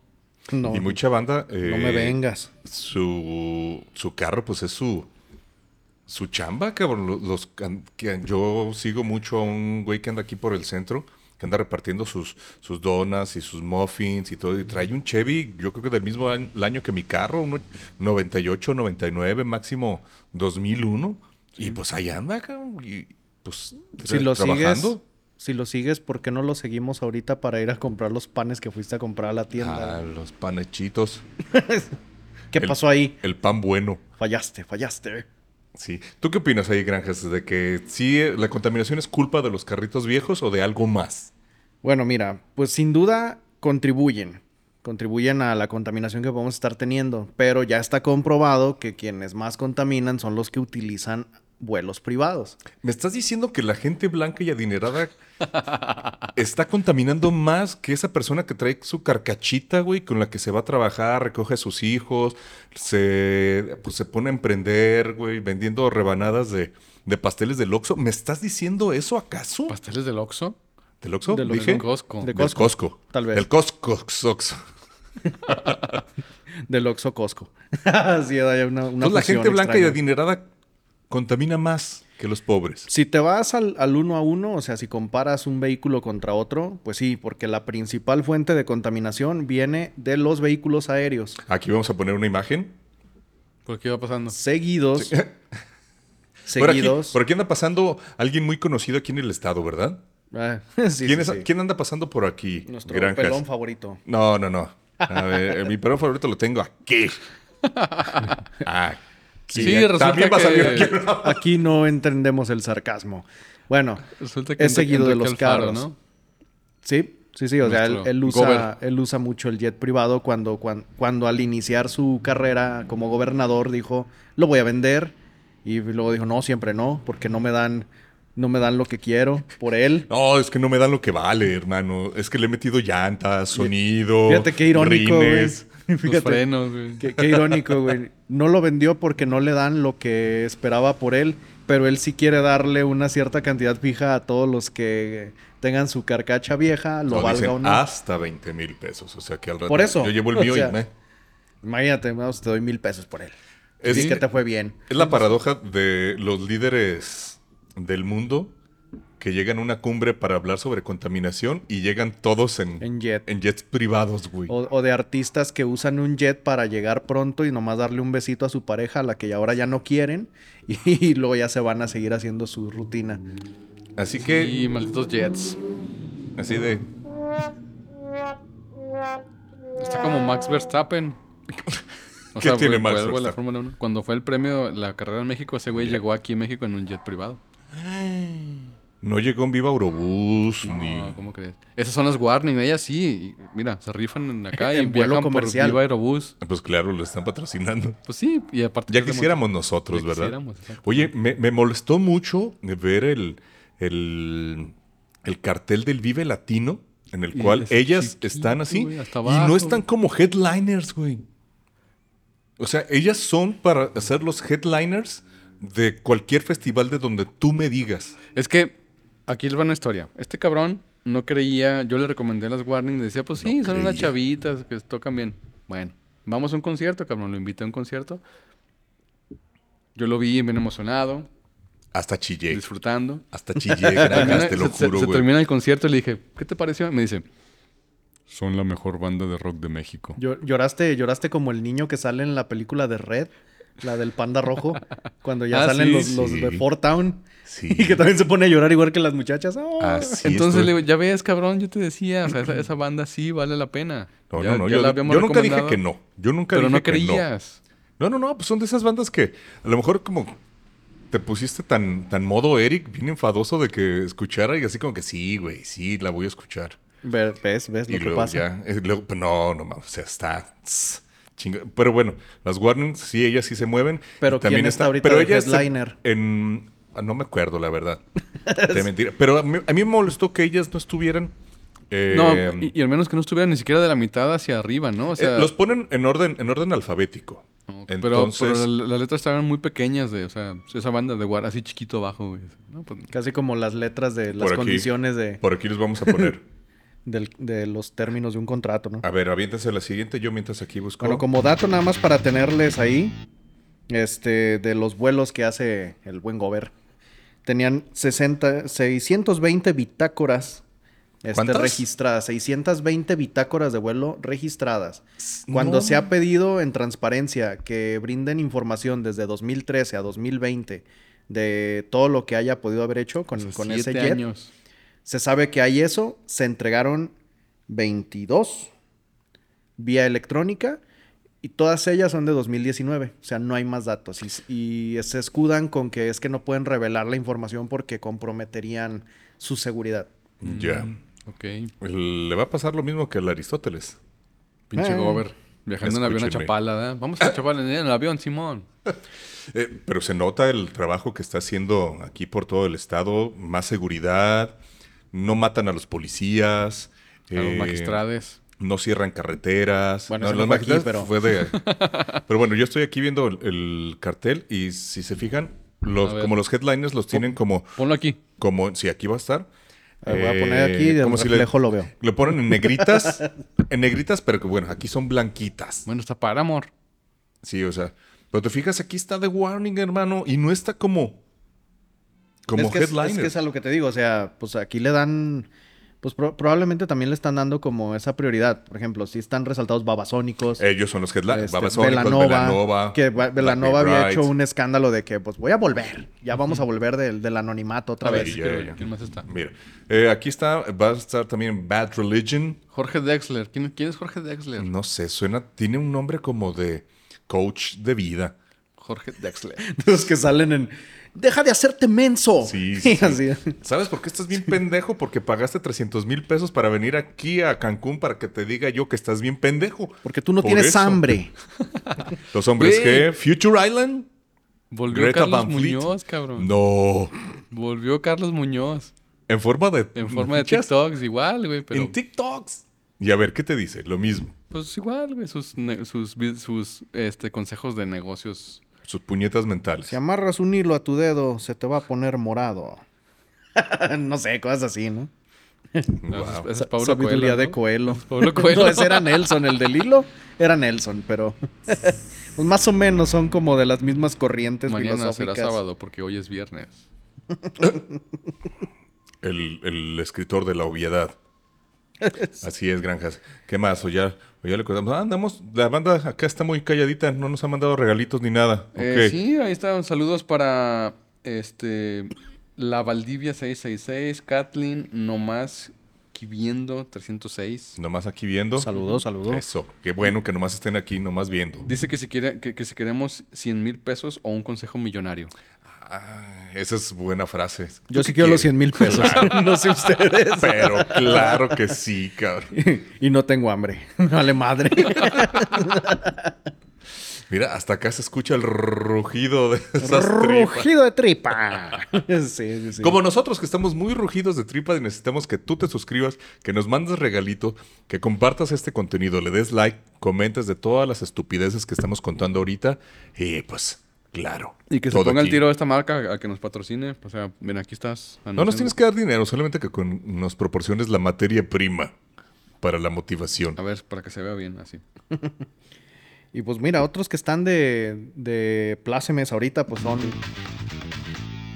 No, y mucha banda... no me eh, vengas. Su, su carro, pues es su... su chamba, cabrón. Los, los yo sigo mucho a un güey que anda aquí por el centro, que anda repartiendo sus, sus donas y sus muffins y todo. Y trae un Chevy, yo creo que del mismo año, el año que mi carro, un 98, 99, máximo 2001. Y pues ahí anda, cabrón. Y pues Si lo sigues, trabajando. si lo sigues, ¿por qué no lo seguimos ahorita para ir a comprar los panes que fuiste a comprar a la tienda? Ah, los panechitos. ¿Qué el- pasó ahí? El pan bueno. Fallaste, fallaste. Sí. ¿Tú qué opinas ahí, Granjas? ¿De que sí eh, la contaminación es culpa de los carritos viejos o de algo más? Bueno, mira, pues sin duda contribuyen. Contribuyen a la contaminación que podemos estar teniendo. Pero ya está comprobado que quienes más contaminan son los que utilizan vuelos privados. ¿Me estás diciendo que la gente blanca y adinerada está contaminando más que esa persona que trae su carcachita, güey, con la que se va a trabajar, recoge a sus hijos, se, pues, se pone a emprender, güey, vendiendo rebanadas de, de pasteles del Oxxo? ¿Me estás diciendo eso acaso? ¿Pasteles del Oxxo? ¿Del Oxxo? Del Dije. Costco. Del Costco, Costco. tal vez. Del Costco. Oxxo. Del Oxxo Costco. sí, hay una, una Entonces, la gente blanca y adinerada contamina más que los pobres. Si te vas al, al uno a uno, o sea, si comparas un vehículo contra otro, pues sí, porque la principal fuente de contaminación viene de los vehículos aéreos. Aquí vamos a poner una imagen. ¿Por qué iba pasando? Seguidos. Por aquí, seguidos. por aquí anda pasando alguien muy conocido aquí en el estado, ¿verdad? Ah, sí, ¿Quién, sí, es- sí. quién anda pasando por aquí? Nuestro Granjas? pelón favorito. No, no, no. A ver, eh, mi pelón favorito lo tengo aquí. Aquí. Sí, resulta También va a salir que- aquí. Aquí no entendemos el sarcasmo. Bueno, Resulta que es seguido de los carros. ¿no? Sí, sí, sí. O sea, él, usa, gober. él usa mucho el jet privado cuando, cuando, cuando al iniciar su carrera como gobernador dijo, lo voy a vender. Y luego dijo, no, siempre no, porque no me dan, no me dan lo que quiero por él. No, es que no me dan lo que vale, hermano. Es que le he metido llantas, sonido. Fíjate qué irónico, güey. rines. Los Fíjate, frenos, güey. qué, qué irónico, güey. No lo vendió porque no le dan lo que esperaba por él, pero él sí quiere darle una cierta cantidad fija a todos los que tengan su carcacha vieja, lo No, valga dicen o no. hasta 20 mil pesos. O sea que al rato. Por eso. Yo llevo el O mío sea, y me. Imagínate, vamos, te doy mil pesos por él. Es- Es que te fue bien. Es la paradoja de los líderes del mundo que llegan a una cumbre para hablar sobre contaminación y llegan todos en, En jet. en jets privados, güey. O, o de artistas que usan un jet para llegar pronto y nomás darle un besito a su pareja, a la que ahora ya no quieren, y, luego ya se van a seguir haciendo su rutina. Así que, Y malditos Jets. así de. Está como Max Verstappen. O ¿Qué tiene Max la Verstappen? Fórmula 1. Cuando fue el premio, la carrera en México, ese güey llegó aquí en México en un jet privado. No llegó en Viva Aurobús, ni. No, ¿cómo crees? Esas son las Warning, ellas sí. y mira, se rifan en acá y viajan comercial. por Viva Aerobús. Pues claro, lo están patrocinando. Pues sí, y aparte... Ya de quisiéramos nosotros, Ya ¿verdad? quisiéramos. Oye, me, me molestó mucho ver el, el, el cartel del Vive Latino, en el Y cual ellas están así y no están como headliners, güey. O sea, ellas son para hacer los headliners de cualquier festival de donde tú me digas. Es que aquí les va una historia. Este cabrón no creía, yo le recomendé las Warning, decía, pues sí, No son unas chavitas que tocan bien. Bueno, vamos a un concierto, cabrón, lo invité a un concierto. Yo lo vi bien emocionado, Hasta chillé. disfrutando. Hasta chillé, granjas, te lo se, se- juro, se güey. termina el concierto y le dije, ¿qué te pareció? Me dice, son la mejor banda de rock de México. Llo- ¿Lloraste, lloraste como el niño que sale en la película de Red, la del panda rojo, cuando ya Ah, salen sí, los, los sí. de Fort Town Sí. y que también se pone a llorar igual que las muchachas. ¡Oh! Así Entonces estoy. le digo, ya ves, cabrón, yo te decía, o sea, esa, esa banda sí vale la pena. No, Ya- no, no. ya Yo, la yo nunca dije que no. Yo nunca Pero dije no que no. creías. No, no, no, pues son de esas bandas que a lo mejor como te pusiste tan, tan modo Eric, bien enfadoso de que escuchara y así como que sí, güey, sí, la voy a escuchar. Ve- ¿Ves? ¿Ves lo y que luego pasa? ya, eh, luego, pues, no, no mames, o sea, está tss, chinga- Pero bueno, las Warnings sí, ellas sí se mueven. Pero también ¿quién está ahorita pero de headliner? en, ah, no me acuerdo, la verdad. de mentira. Pero a mí, a mí me molestó que ellas no estuvieran. eh, No, y, y al menos que no estuvieran ni siquiera de la mitad hacia arriba, ¿no? O sea, eh, los ponen en orden, en orden alfabético. Entonces, pero la- las letras estaban muy pequeñas de, o sea, esa banda de War así chiquito abajo, güey. No, pues, Casi como las letras de las aquí. condiciones de, por aquí les vamos a poner. del- de los términos de un contrato, ¿no? A ver, aviéntense la siguiente. Yo mientras aquí busco. Bueno, como dato nada más para tenerles ahí, este, de los vuelos que hace el buen Gober. Tenían 60, 620 bitácoras este, ¿Cuántas? registradas. 620 bitácoras de vuelo registradas. Cuando se ha pedido en transparencia que brinden información desde 2013 a 2020 de todo lo que haya podido haber hecho con, con ese Siete jet, años. Se sabe que hay eso. Se entregaron 22 vía electrónica y todas ellas son de 2019. O sea, no hay más datos. Y, y se escudan con que es que no pueden revelar la información porque comprometerían su seguridad. Ya. Ok. Le va a pasar lo mismo que al Aristóteles. Pinche Eh. Gober. Viajando en avión a Escúcheme. Chapala. Vamos a Chapala en el avión, Simón. Eh, pero se nota el trabajo que está haciendo aquí por todo el estado. Más seguridad. No matan a los policías. A los eh, magistrades. No cierran carreteras. Bueno, no, los aquí, magistrados pero- fue de- pero bueno, yo estoy aquí viendo el, el cartel y si se fijan, los, como los headliners los tienen como, Ponlo aquí. como, si aquí va a estar. Voy a poner aquí, de como si le- lo veo. Lo ponen en negritas, en negritas, pero que bueno, aquí son blanquitas. Bueno, está para amor. Sí, o sea, pero te fijas, aquí está The Warning, hermano, y no está como, como es que es, headliner. es que es a lo que te digo. O sea, pues aquí le dan... Pues pro- probablemente también le están dando como esa prioridad. Por ejemplo, si están resaltados babasónicos. Ellos son los headliners. Este, Babasónicos, Belanova, Belanova, que Belanova había hecho un escándalo de que pues voy a volver, ya vamos a volver del, del anonimato otra A ver, vez. ya, ¿quién- ya. ¿quién más está? Mira, eh, aquí está, va a estar también Bad Religion. Jorge Dexler. ¿Quién, quién es Jorge Dexler? No sé, suena, tiene un nombre como de coach de vida. Jorge Dexler. Los que salen en deja de hacerte menso. Sí, sí, sí. Así. ¿Sabes por qué estás bien pendejo? Porque pagaste 300 mil pesos para venir aquí a Cancún para que te diga yo que estás bien pendejo. Porque tú no Por tienes eso. hambre. Los hombres que Future Island. Volvió Greta Carlos. Muñoz, cabrón. No. Volvió Carlos Muñoz. En forma de. En forma de. TikToks, igual, güey. Pero En TikToks. Y a ver, ¿qué te dice? Lo mismo. pues igual, güey. Sus, sus, sus este, consejos de negocios. Sus puñetas mentales. Si amarras un hilo a tu dedo, se te va a poner morado. no sé, cosas así, ¿no? Wow. Ese es- ese es Pablo Sabiduría Coelho, de ¿no? Coelho. Es Pablo Coelho. No, ese era Nelson, el del hilo era Nelson, pero pues más o menos son como de las mismas corrientes Mañana será filosóficas. sábado porque hoy es viernes. El, el escritor de la obviedad. Así es, Granjas. ¿Qué más? O ya, o ya le contamos. Ah, andamos, la banda acá está muy calladita, no nos ha mandado regalitos ni nada. Eh, sí, ahí están. Saludos para este la Valdivia 666, Kathleen, nomás viendo 306. Nomás aquí viendo. Saludos, saludos. Eso. Qué bueno que nomás estén aquí, nomás viendo. Dice que si, quiere, que, que si queremos 100 mil pesos o un consejo millonario. Ah, esa es buena frase. Yo ¿Tú sí quiero los quieres? 100 mil pesos. no sé ustedes. Pero claro que sí, cabrón. y no tengo hambre. Vale madre. Mira, hasta acá se escucha el rugido de esas tripas. Rugido de tripa. sí, sí, sí. Como nosotros que estamos muy rugidos de tripa y necesitamos que tú te suscribas, que nos mandes regalito, que compartas este contenido, le des like, comentes de todas las estupideces que estamos contando ahorita y pues, claro. Y que se ponga el tiro a esta marca a que nos patrocine. O sea, ven, aquí estás. No nos tienes que dar dinero, solamente que con- nos proporciones la materia prima para la motivación. A ver, para que se vea bien, así. Y pues mira, otros que están de, de plácemes ahorita, pues son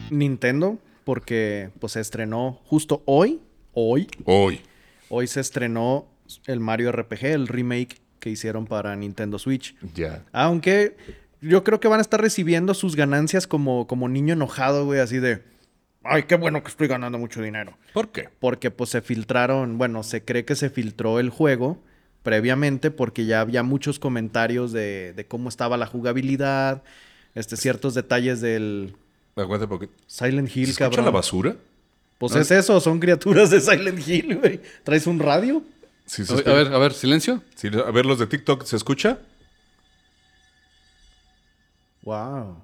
Nintendo, porque pues se estrenó justo hoy, hoy, Hoy. hoy se estrenó el Mario RPG, el remake que hicieron para Nintendo Switch. Ya. Aunque yo creo que van a estar recibiendo sus ganancias como, como niño enojado, güey, así de, ay, qué bueno que estoy ganando mucho dinero. ¿Por qué? Porque pues se filtraron, bueno, se cree que se filtró el juego previamente porque ya había muchos comentarios de, de cómo estaba la jugabilidad, este, ciertos detalles del Aguanta porque... Silent ¿Se Hill, escucha cabrón. la basura? Pues No. es eso, son criaturas de Silent Hill, güey. ¿Traes un radio? Sí, se A ver, a ver, a ver, silencio. Sí, a ver, los de TikTok, ¿se escucha? Wow.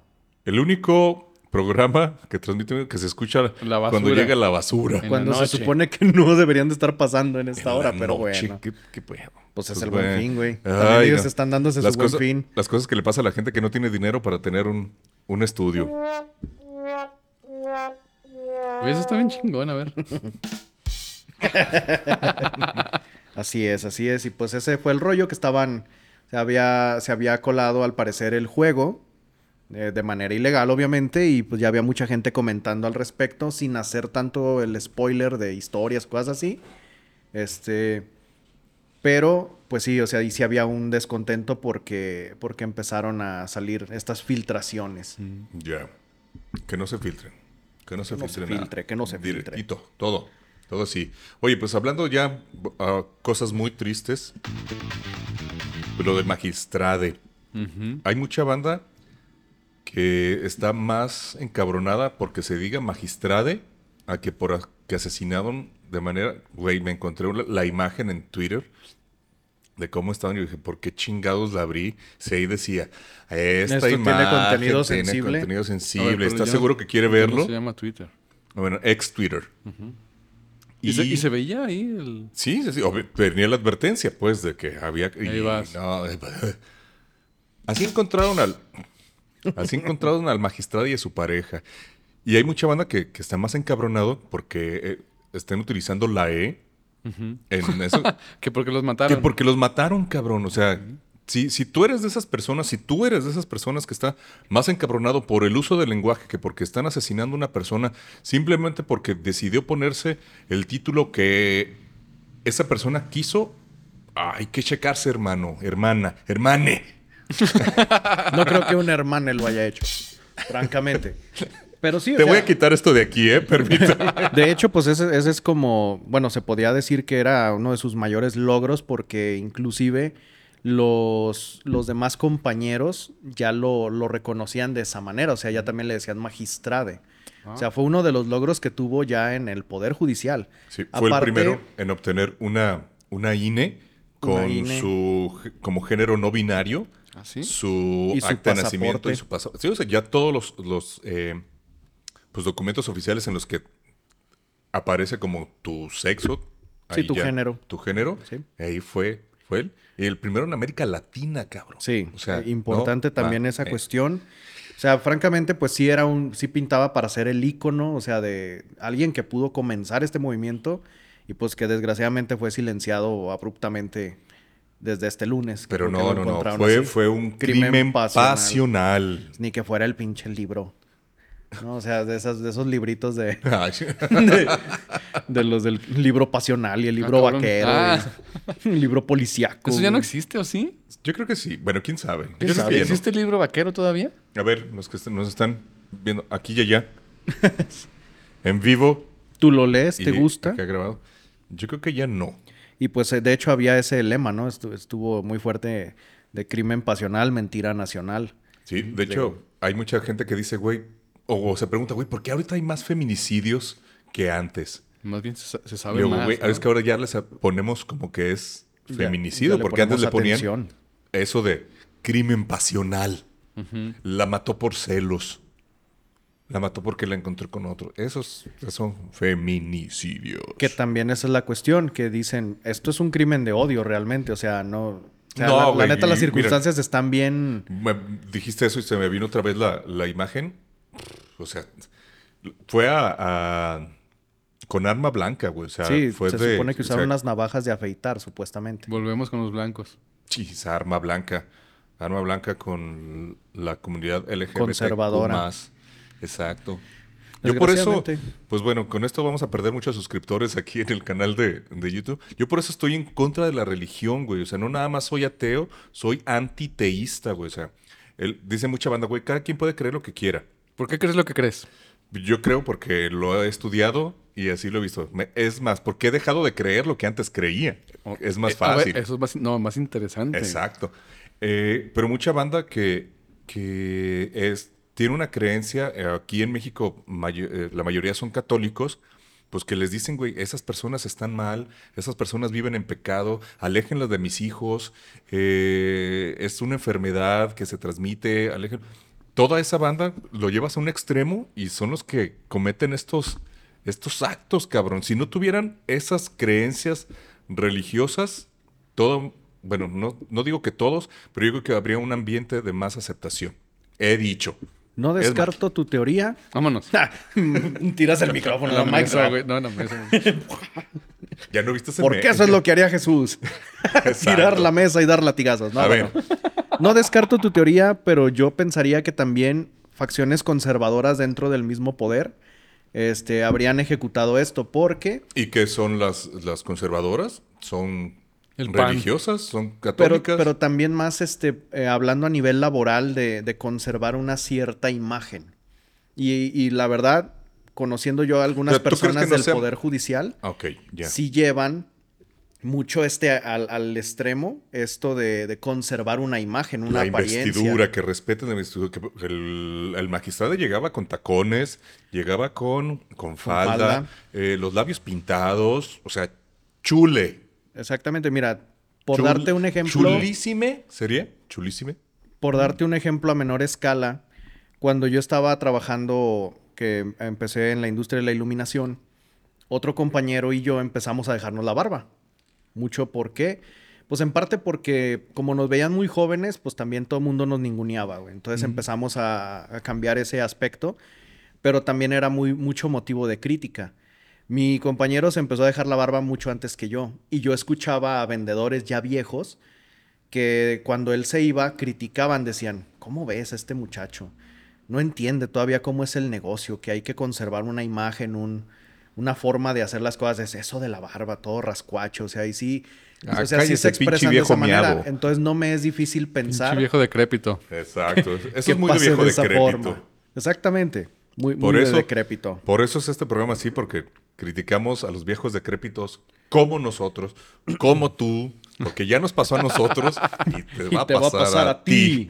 El único programa que transmite que se escucha cuando llega la basura. En Cuando la se supone que no deberían de estar pasando en esta En hora, la pero noche. bueno. ¿Qué, qué pedo? Pues es Pues el bueno. buen fin, güey. Ay, También ellos no. están dándose las su buen cosas, fin. Las cosas que le pasa a la gente que no tiene dinero para tener un, un estudio. Güey, eso está bien chingón, a ver. Así es, así es. Y pues ese fue el rollo que estaban. Se había, se había colado al parecer el juego eh, de manera ilegal, obviamente, y pues ya había mucha gente comentando al respecto, sin hacer tanto el spoiler de historias, cosas así. Este. Pero, pues sí, o sea, ahí sí había un descontento porque, porque empezaron a salir estas filtraciones. Ya. Que no se filtren. Que no se Que no se filtren. nada. filtre, que no se filtre. Directito, todo. Todo así. Oye, pues hablando ya ah, cosas muy tristes. Lo de Magistrade. Hay mucha banda que está más encabronada porque se diga Magistrade a que por que asesinaron de manera... Güey, me encontré la, imagen en Twitter de cómo estaban y dije, ¿por qué chingados la abrí? Si ahí decía, esta Esto tiene imagen contenido tiene sensible". contenido sensible. pero ¿Estás ya- seguro que quiere ¿cómo verlo? se llama Twitter. Bueno, ex Twitter. ¿Y, se, y se veía ahí el... Sí, sí, sí. Tenía la advertencia, pues, de que había... Ahí vas. no, así encontraron al... Así encontraron al magistrado y a su pareja. Y hay mucha banda que, que está más encabronado porque eh, están utilizando la E en eso. Que porque los que mataron. porque los mataron, cabrón. O sea, si, si tú eres de esas personas, si tú eres de esas personas que está más encabronado por el uso del lenguaje que porque están asesinando a una persona, simplemente porque decidió ponerse el título que esa persona quiso, hay que checarse, hermano, hermana, hermane. No creo que un hermano lo haya hecho, francamente. Pero sí, o Te voy a quitar esto de aquí, ¿eh? Permítame. De hecho, pues ese, ese es como, bueno, se podía decir que era uno de sus mayores logros porque inclusive los, los demás compañeros ya lo, lo reconocían de esa manera, o sea, ya también le decían magistrade. O sea, fue uno de los logros que tuvo ya en el Poder Judicial. Sí, fue Aparte- el primero en obtener una, una INE con Una INE. su como género no binario. ¿Ah, sí? su Y su acta de nacimiento y su pasaporte. Sí, o sea, ya todos los, los eh, pues documentos oficiales en los que aparece como tu sexo. Sí, ahí tu ya- género. Tu género. Sí. Ahí fue, fue él. El primero en América Latina, cabrón. Sí, O sea, eh, importante no también esa mames. cuestión. O sea, francamente, pues sí era un, sí pintaba para ser el ícono, o sea, de alguien que pudo comenzar este movimiento y pues que desgraciadamente fue silenciado abruptamente desde este lunes. que Pero que no, no, no. Fue, así. fue un Crimen crimen, pasional. pasional. Ni que fuera el pinche libro. ¿no? O sea, de, esas, de esos libritos de, de, de los del libro pasional y el libro cabrón. vaquero. Ah. y el libro policíaco. ¿Eso ya no existe o sí? Yo creo que sí. Bueno, quién sabe. Creo sabe? que. ¿Existe el libro vaquero todavía? A ver, los que nos están viendo aquí y allá. en vivo. ¿Tú lo lees? ¿Te y gusta? acá grabado. Yo creo que ya no. Y pues eh, de hecho había ese lema, ¿no? Estu- Estuvo muy fuerte de crimen pasional, mentira nacional. Sí, de hecho, hay mucha gente que dice, güey, o, o se pregunta, güey, ¿por qué ahorita hay más feminicidios que antes? Más bien se, sa- se sabe Luego, más. güey, ¿no? es que ahora ya les ponemos como que es feminicidio, ya porque antes le ponían atención. eso de crimen pasional. La mató por celos. La mató porque la encontró con otro. Esos esos son feminicidios. Que también esa es la cuestión, que dicen, esto es un crimen de odio realmente, o sea, no... o sea, No, la- neta, las mira- circunstancias están bien... Me- dijiste eso y se me vino otra vez la, la imagen. O sea, fue a, a- con arma blanca, güey. O sea, sí, fue se de, supone que o sea, usaron unas navajas de afeitar, supuestamente. Volvemos con los blancos. chis, arma blanca. Arma blanca con la comunidad LGBT. Conservadora. Exacto. Yo por eso, pues bueno, con esto vamos a perder muchos suscriptores aquí en el canal de, de YouTube. Yo por eso estoy en contra de la religión, güey. O sea, no nada más soy ateo, soy antiteísta, güey. O sea, él dice mucha banda, güey, cada quien puede creer lo que quiera. ¿Por qué crees lo que crees? Yo creo porque lo he estudiado y así lo he visto. Me- es más, porque he dejado de creer lo que antes creía. Es más Eh, ver, fácil. eso es más, no, más interesante. Exacto. Eh, pero mucha banda que, que es, tiene una creencia, eh, aquí en México eh, la mayoría son católicos, pues que les dicen, güey, esas personas están mal, esas personas viven en pecado, aléjenlas de mis hijos, eh, es una enfermedad que se transmite, alejen. Toda esa banda lo llevas a un extremo y son los que cometen estos, estos actos, cabrón. Si no tuvieran esas creencias religiosas, todo, bueno, no, no digo que todos, pero yo creo que habría un ambiente de más aceptación. He dicho. No Es descarto tu teoría. Vámonos. Tiras el micrófono En la mesa, drop. güey. No, la mesa. Ya no viste ese Porque eso es lo que haría Jesús. Tirar la mesa y dar latigazos. No, A bueno. ver. no descarto tu teoría, pero yo pensaría que también facciones conservadoras dentro del mismo poder este, habrían ejecutado esto, porque... ¿Y qué son las, las conservadoras? ¿Son El religiosas? ¿Son católicas? pero también más este, eh, hablando a nivel laboral de, de conservar una cierta imagen. Y, y la verdad, conociendo yo a algunas Pero, ¿tú crees que personas no del sea- Poder Judicial, Ah, Ok, ya. sí llevan mucho este al, al extremo, esto de, de conservar una imagen, una la apariencia. investidura, que respeten la investidura. Que el, el magistrado llegaba con tacones, llegaba con, con falda, falda. eh, los labios pintados, o sea, chule. Exactamente, mira, por Chul- darte un ejemplo, Chulísime, ¿sería? Chulísime. por darte un ejemplo a menor escala, cuando yo estaba trabajando, que empecé en la industria de la iluminación, otro compañero y yo empezamos a dejarnos la barba. Mucho por qué. Pues en parte porque como nos veían muy jóvenes, pues también todo el mundo nos ninguneaba, güey. Entonces empezamos a, a cambiar ese aspecto, pero también era muy, mucho motivo de crítica. Mi compañero se empezó a dejar la barba mucho antes que yo y yo escuchaba a vendedores ya viejos que cuando él se iba criticaban, decían, ¿cómo ves a este muchacho? No entiende todavía cómo es el negocio, que hay que conservar una imagen, un, una forma de hacer las cosas. Es eso de la barba, todo rascuacho, o sea, y sí, Ah, o sea, sí se expresan de esa manera. miado. Entonces no me es difícil pensar Pinche viejo decrépito. Exacto. Eso es muy de viejo de decrépito. forma. Exactamente. Muy, Por muy de eso- decrépito. Por eso es este programa así, porque criticamos a los viejos decrépitos como nosotros, como tú, porque ya nos pasó a nosotros y te, Y va, te a pasar a, ti.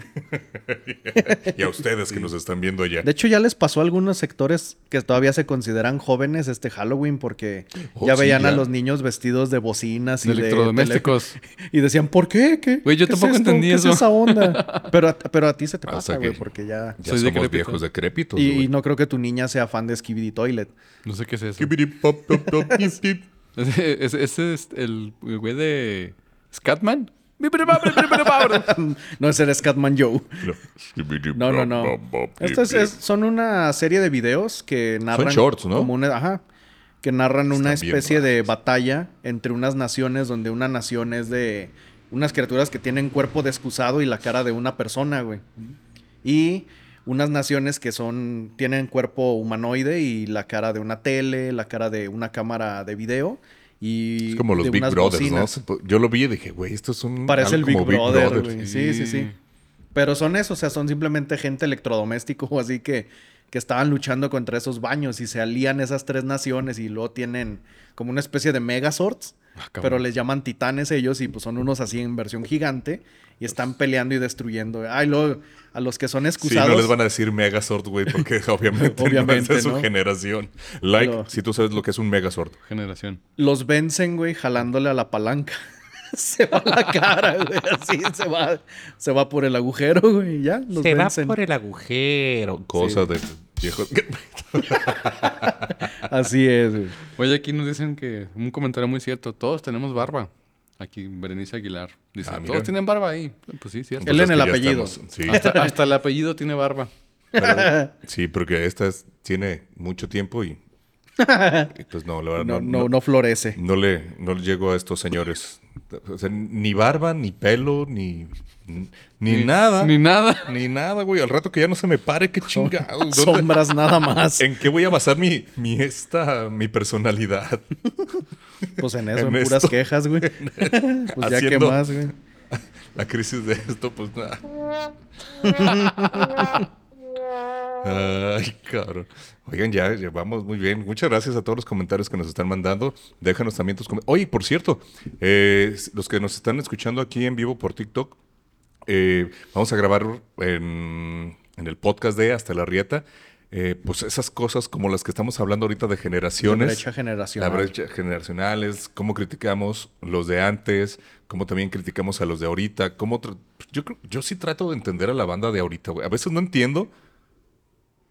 y a ustedes que nos están viendo allá. De hecho, ya les pasó a algunos sectores que todavía se consideran jóvenes este Halloween porque Oh, ya sí, veían a los niños vestidos de bocinas y De electrodomésticos. Y decían, ¿por qué? ¿Qué? Güey, yo ¿Qué es tampoco entendí ¿Qué eso. es esa onda? Pero, a- pero a ti se te Hasta pasa, güey, que- porque ya... Ya Soy somos decrépito. viejos decrépitos. Y, güey. no creo que tu niña sea fan de Skibidi Toilet. No sé qué es eso. Skibidi pop, pop, pop, pip, pip. Ese, ese- ese es el güey de Scatman. no es el Scatman Joe. No. No, no, Esto es, son una serie de videos que narran... shorts, ¿no? Como una, ajá. Que narran una Están especie de batalla entre unas naciones donde una nación es de... Unas criaturas que tienen cuerpo descusado y la cara de una persona, güey. Y unas naciones que son... Tienen cuerpo humanoide y la cara de una tele, la cara de una cámara de video. Y Es como los Big Brothers, bocinas. ¿no? Yo lo vi y dije, güey, esto es un. Parece el Big como Brother, güey. Sí, sí, Sí. sí. Pero son eso, o sea, son simplemente gente electrodoméstico o así que, que estaban luchando contra esos baños y se alían esas tres naciones y luego tienen como una especie de Megazords, Ah, pero les llaman titanes ellos y pues son unos así en versión gigante y están peleando y destruyendo. Ay, luego a los que son Sí, excusados. no les van a decir Megazord, güey, porque obviamente, Obviamente, no es de su ¿no? generación. Like, Pero- si tú sabes lo que es un Megazord. Generación. Los vencen, güey, jalándole a la palanca. se va la cara, güey, así se va, se va por el agujero, güey, y ya, los vencen. el agujero. Cosa de viejos. Así es, güey. Oye, aquí nos dicen que un comentario muy cierto. Todos tenemos barba. Aquí Berenice Aguilar dice, Ah, todos tienen barba ahí. Pues sí, cierto. Él en el apellido. estamos- sí, Hasta, hasta el apellido tiene barba. pero- sí, porque esta es- tiene mucho tiempo y. y pues no, la verdad, No, no, no, no florece. no le, no le llego a estos señores. O sea, ni barba, ni pelo, ni. Ni, nada. Ni nada. Ni nada, güey. Al rato que ya no se me pare, qué chingado. ¿Dónde- Sombras nada más. ¿En qué voy a basar mi, mi esta, mi personalidad? Pues en eso, en, en puras quejas, güey. pues ya Haciendo- más, güey. La crisis de esto, pues nada. Ay, cabrón. Oigan, ya llevamos muy bien. Muchas gracias a todos los comentarios que nos están mandando. Déjanos también tus comentarios. Oye, por cierto, eh, los que nos están escuchando aquí en vivo por TikTok, eh, vamos a grabar en, en el podcast de Hasta la Rieta. eh, pues esas cosas como las que estamos hablando ahorita de generaciones. La brecha generacional. La brecha generacional es cómo criticamos los de antes, cómo también criticamos a los de ahorita, cómo yo yo sí trato de entender a la banda de ahorita, güey. A veces no entiendo,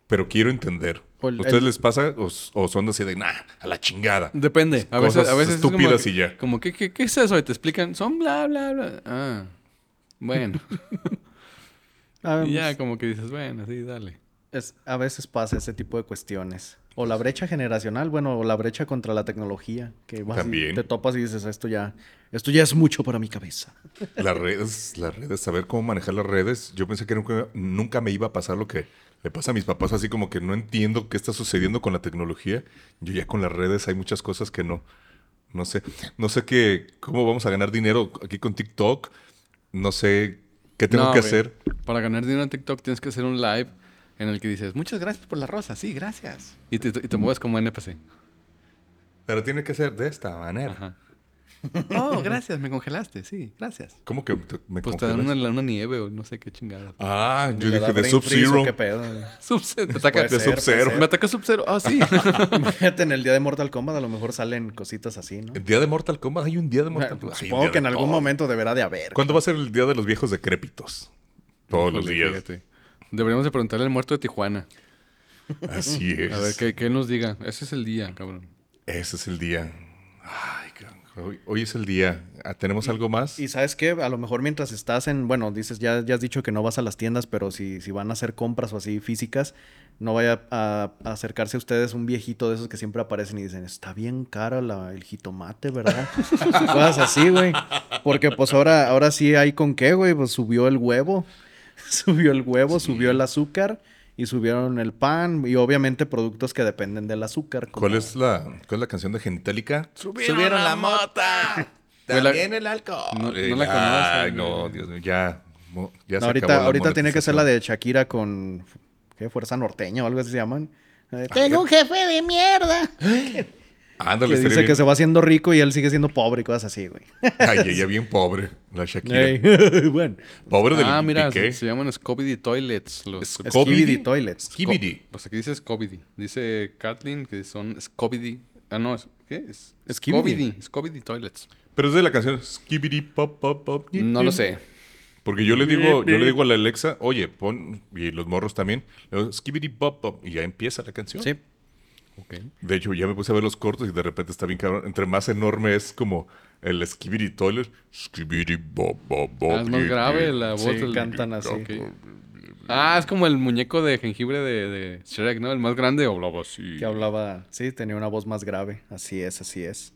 pero quiero entender. ¿A ustedes el- les pasa o, o son así de, nah, a la chingada? Depende. A veces, a veces es como estúpidas y ya. Como, ¿qué, qué, qué es eso? Y te explican, son bla, bla, bla. Ah, bueno. Y ya pues, como que dices, bueno, sí, dale. es- a veces pasa ese tipo de cuestiones. O la brecha generacional, bueno, o la brecha contra la tecnología. Que vas y También. te topas y dices, esto ya, esto ya es mucho para mi cabeza. Las redes, las redes, saber cómo manejar las redes. Yo pensé que nunca, nunca me iba a pasar lo que le pasa a mis papás, así como que no entiendo qué está sucediendo con la tecnología. Yo ya con las redes hay muchas cosas que no, no sé. No sé qué, cómo vamos a ganar dinero aquí con TikTok. No sé qué tengo No, que hacer. Para ganar dinero en TikTok tienes que hacer un live en el que dices, muchas gracias por la rosa, sí, gracias. Y te, y te mueves como NPC. Pero tiene que ser de esta manera. Ajá. Oh, gracias, me congelaste, sí, gracias. ¿Cómo que te- me Pues te dan una, una nieve o no sé qué chingada. Ah, yo dije de brain freeze, ¿o Sub-Zero. ¿Qué pedo? Sub-Zero. Te ataca Puede de Sub-Zero. Me ataca Sub-Zero. Ah, sí. Imagínate, en el día de Mortal Kombat a lo mejor salen cositas así, ¿no? El día de Mortal Kombat, hay un día de Mortal Kombat. Supongo que en algún todo. momento deberá de haber. ¿Cuándo va a ser el día de los viejos decrépitos? Todos los días. fíjate. Deberíamos de preguntarle al muerto de Tijuana. Así es. A ver, que, que él nos diga. Ese es el día, cabrón. Ese es el día. Ay. Hoy, hoy es el día. Ah, ¿Tenemos algo más? Y sabes qué, a lo mejor mientras estás en, bueno, dices, ya, ya has dicho que no vas a las tiendas, pero si, si van a hacer compras o así físicas, no vaya a, a acercarse a ustedes un viejito de esos que siempre aparecen y dicen, está bien cara la, el jitomate, ¿verdad? Cosas así, güey. Porque pues ahora, ahora sí hay con qué, güey, pues subió el huevo, subió el huevo, subió el azúcar y subieron el pan y obviamente productos que dependen del azúcar. como- ¿Cuál es la, cuál es la canción de Genitalica? Subieron la mota. La- También el alcohol. No- no Eh, la Ay, conocen, no. Dios mío, ya. ya No, se ahorita acabó la ahorita tiene que ser la de Shakira con ¿qué? Fuerza Norteña o algo así se llaman. Eh, Tengo un jefe de mierda. Ándale, que dice que se va haciendo rico y él sigue siendo pobre y cosas así, güey. Ay, ella bien pobre, la Shakira. Ey, bueno, Pobre del Ah, mira, se, se llaman Scobidi Toilets. Los, Scobidi. Skibidi Toilets. Skibidi. Pues aquí dice Scobidi. Dice Kathleen que son Scobidi. Ah, no, es- ¿qué? Es. Scobidi. Scobidi Toilets. Pero es de la canción Skibidi Pop Pop Pop. No lo sé. Porque yo le digo, yo le digo a la Alexa, oye, pon, y los morros también, le digo, Skibidi Pop Pop, y ya empieza la canción. Sí. De hecho, ya me puse a ver los cortos y de repente está bien cabrón. Entre más enorme es como el Skibidi Toilet. Skibidi Bob Bob Bob. Ah, es más grave la voz. Sí, cantan así. Ah, es como el muñeco de jengibre de, de Shrek, ¿no? El más grande hablaba así. Que hablaba, sí, tenía una voz más grave. Así es, así es.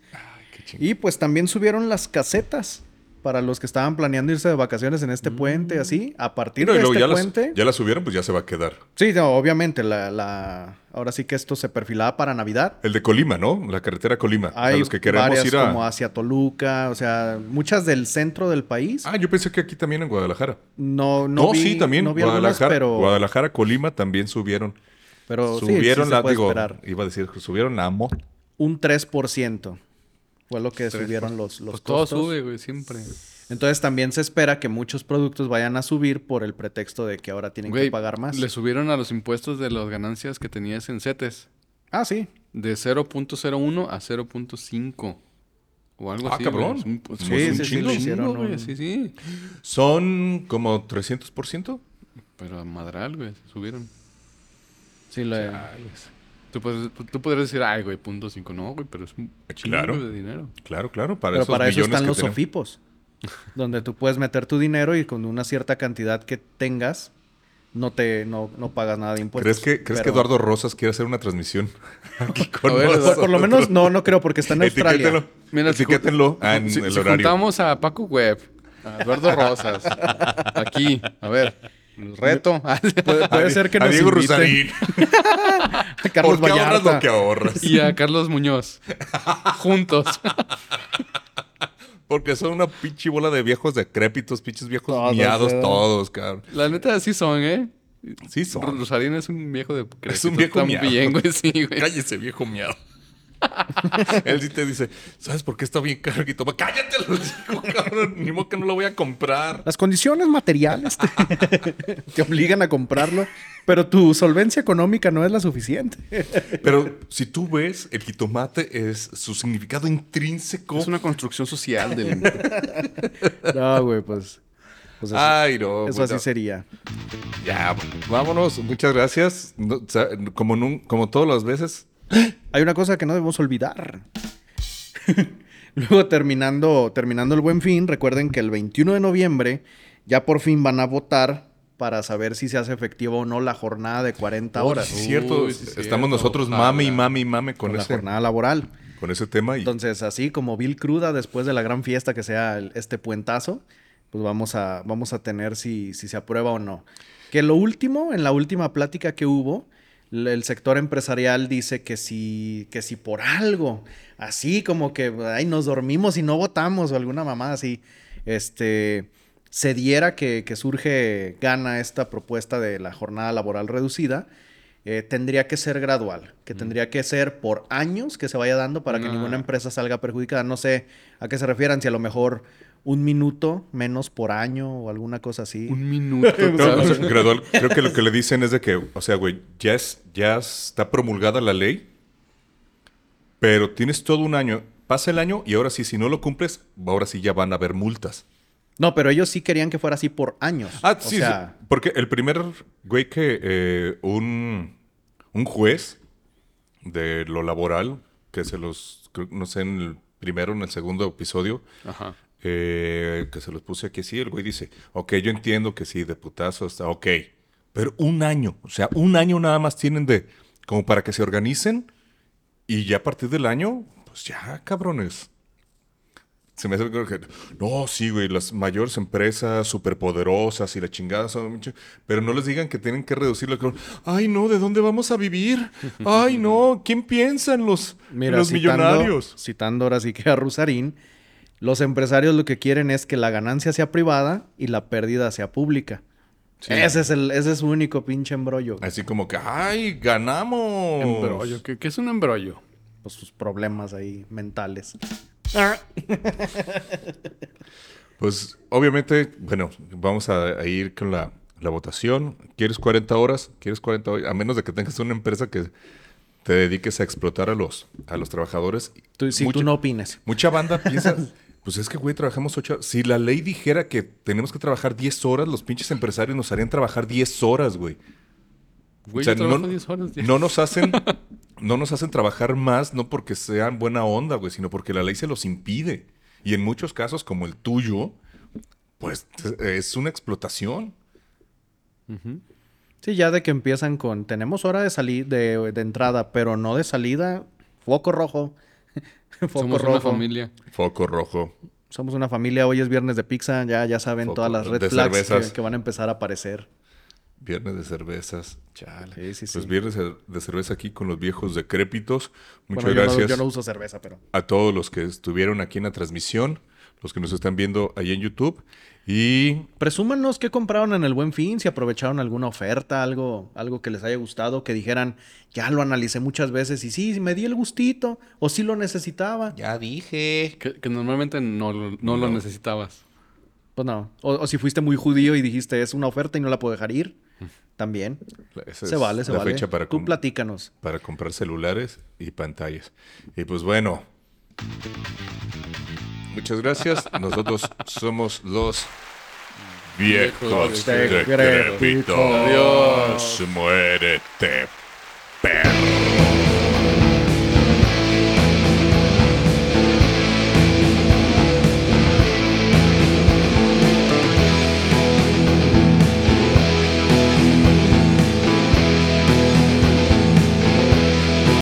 Qué chingón. Y pues también subieron las casetas para los que estaban planeando irse de vacaciones en este puente, así. A partir No, de este ya, las, puente. ya la subieron, pues ya se va a quedar. Sí, no, obviamente, la, la... ahora sí que esto se perfilaba para Navidad. El de Colima, ¿no? La carretera Colima. Hay los que queremos varias ir a... como hacia Toluca, o sea, muchas del centro del país. Ah, yo pensé que aquí también en Guadalajara. No, no, No, vi, sí, también. no vi algunas, Guadalajara, pero, Guadalajara, Colima también subieron. pero sí, subieron sí se la, puede digo, esperar. iba a decir, subieron la amo. Un 3% fue lo que subieron los, los Pues todo sube, güey, siempre. Entonces también se espera que muchos productos vayan a subir por el pretexto de que ahora tienen Güey, que pagar más. Le subieron a los impuestos de las ganancias que tenías en CETES. Ah, sí. De 0.01 a 0.5. O algo Ah, así. cabrón. Es un- pues, Sí, es un sí, sí, chingo, güey. un- Sí, sí. Son como 300%. Pero a madral, güey, se subieron. Sí, le- Tú, puedes- tú podrías decir, ay, güey, punto cinco. No, güey, pero es un chingo Claro. de dinero. Claro, claro. Para pero esos para eso millones están los tenemos. sofipos. donde tú puedes meter tu dinero y con una cierta cantidad que tengas, no te no, no pagas nada de impuestos. ¿Crees que, ¿crees que Eduardo Rosas quiere hacer una transmisión aquí con A ver, nosotros? Por, por lo menos, no, no creo, porque está en Australia. Etiquétenlo. Mira, si Etiquétenlo ah, en si, el si horario. juntamos a Paco Webb, a Eduardo Rosas, aquí, a ver, reto. Puede, puede A- ser que a nos Diego inviten. A Carlos ¿Por qué ahorras lo que ahorras? y a Carlos Muñoz, juntos. Porque son una pinche bola de viejos decrépitos, pinches viejos Todos, miados todos, cabrón. La neta, sí son, ¿eh? Sí son. Rosarín es un viejo de... Es un viejo miado. bien, güey, sí, güey. Cállese, viejo miado. Él sí te dice, ¿sabes por qué está bien caro? Y toma, cállate, lo digo, cabrón. Ni modo que no lo voy a comprar. Las condiciones materiales te, te obligan a comprarlo, pero tu solvencia económica no es la suficiente. Pero si tú ves, el jitomate es su significado intrínseco. Es una construcción social del... No, güey, pues. pues eso, Ay, no. eso bueno. así sería. Ya, vámonos. Muchas gracias. No, o sea, como, nun- como todas las veces. Hay una cosa que no debemos olvidar. Luego, terminando, terminando el buen fin, recuerden que el 21 de noviembre ya por fin van a votar para saber si se hace efectivo o no la jornada de 40 horas. Sí, es cierto. Sí, Estamos cierto. nosotros mame y mame y mame con, con la ese, jornada laboral. con ese tema. Y Entonces, así como Bill Cruda, después de la gran fiesta que sea el- este puentazo, pues vamos a, vamos a tener si, si se aprueba o no. Que lo último, en la última plática que hubo, el sector empresarial dice que si, que si por algo, así como que ay, nos dormimos y no votamos o alguna mamá así, este, se diera que, que surge, gana esta propuesta de la jornada laboral reducida, eh, tendría que ser gradual, que tendría que ser por años que se vaya dando para que Ah. ninguna empresa salga perjudicada. No sé a qué se refieran, si a lo mejor un minuto menos por año o alguna cosa así. Un minuto. No, o sea, cabrón. gradual. Creo que lo que le dicen es de que, o sea, güey, ya, es, ya está promulgada la ley, pero tienes todo un año. Pasa el año y ahora sí, si no lo cumples, ahora sí ya van a haber multas. No, pero ellos sí querían que fuera así por años. Ah, O sí, sea, sí, porque el primer güey que eh, un, un juez de lo laboral, que se los, no sé, en el primero o en el segundo episodio, Ajá. Eh, que se los puse aquí así, el güey dice, ok, yo entiendo que sí, de putazo está, ok, pero un año, o sea, un año nada más tienen de, como para que se organicen y ya a partir del año, pues ya, cabrones. Se me hace que, no, sí, güey, las mayores empresas superpoderosas y la chingada son pero no les digan que tienen que reducirlo. con, Ay, no, ¿de dónde vamos a vivir? Ay, no, ¿quién piensa en los, en mira, los citando, millonarios? citando ahora sí que a Rusarín, los empresarios lo que quieren es que la ganancia sea privada y la pérdida sea pública. Sí. Ese, es el, ese es su único pinche embrollo. Así como que, ay, ganamos. Embrollo. ¿Qué, qué es un embrollo? Pues sus problemas ahí mentales. Pues obviamente, bueno, vamos a, a ir con la, la votación. ¿Quieres 40 horas? ¿Quieres 40 horas? A menos de que tengas una empresa que te dediques a explotar a los, a los trabajadores. Tú, si Mucha- tú no opines. Mucha banda piensa, pues es que, güey, trabajamos 8 horas. Si la ley dijera que tenemos que trabajar 10 horas, los pinches empresarios nos harían trabajar 10 horas, güey. Güey, O sea, yo no- 10 horas. ya. No nos hacen, no nos hacen trabajar más, no porque sean buena onda, güey, sino porque la ley se los impide. Y en muchos casos, como el tuyo, pues es una explotación. Sí, ya de que empiezan con, tenemos hora de salir, de, de entrada, pero no de salida, foco rojo. foco Somos rojo. una familia. Foco rojo. Somos una familia, hoy es viernes de pizza, ya, ya saben Foco todas las red flags que, que van a empezar a aparecer. Viernes de cervezas. Chale. Sí, sí, sí. Pues viernes de cerveza aquí con los viejos decrépitos. Muchas Bueno, yo no- gracias Yo no, uso cerveza, pero... a todos los que estuvieron aquí en la transmisión, los que nos están viendo ahí en YouTube. Y Presúmanos qué compraron en el Buen Fin, si aprovecharon alguna oferta, algo, algo que les haya gustado, que dijeran, ya lo analicé muchas veces y sí, me di el gustito, o sí lo necesitaba. ya dije. Que, que normalmente no, lo- no lo necesitabas. Pues no. O, o si fuiste muy judío y dijiste, es una oferta y no la puedo dejar ir, también. Esa Se es vale, se la vale. fecha para Tú platícanos. para comprar celulares y pantallas. Y pues bueno, muchas gracias. Nosotros somos los viejos decrépitos. Adiós, muérete, perro.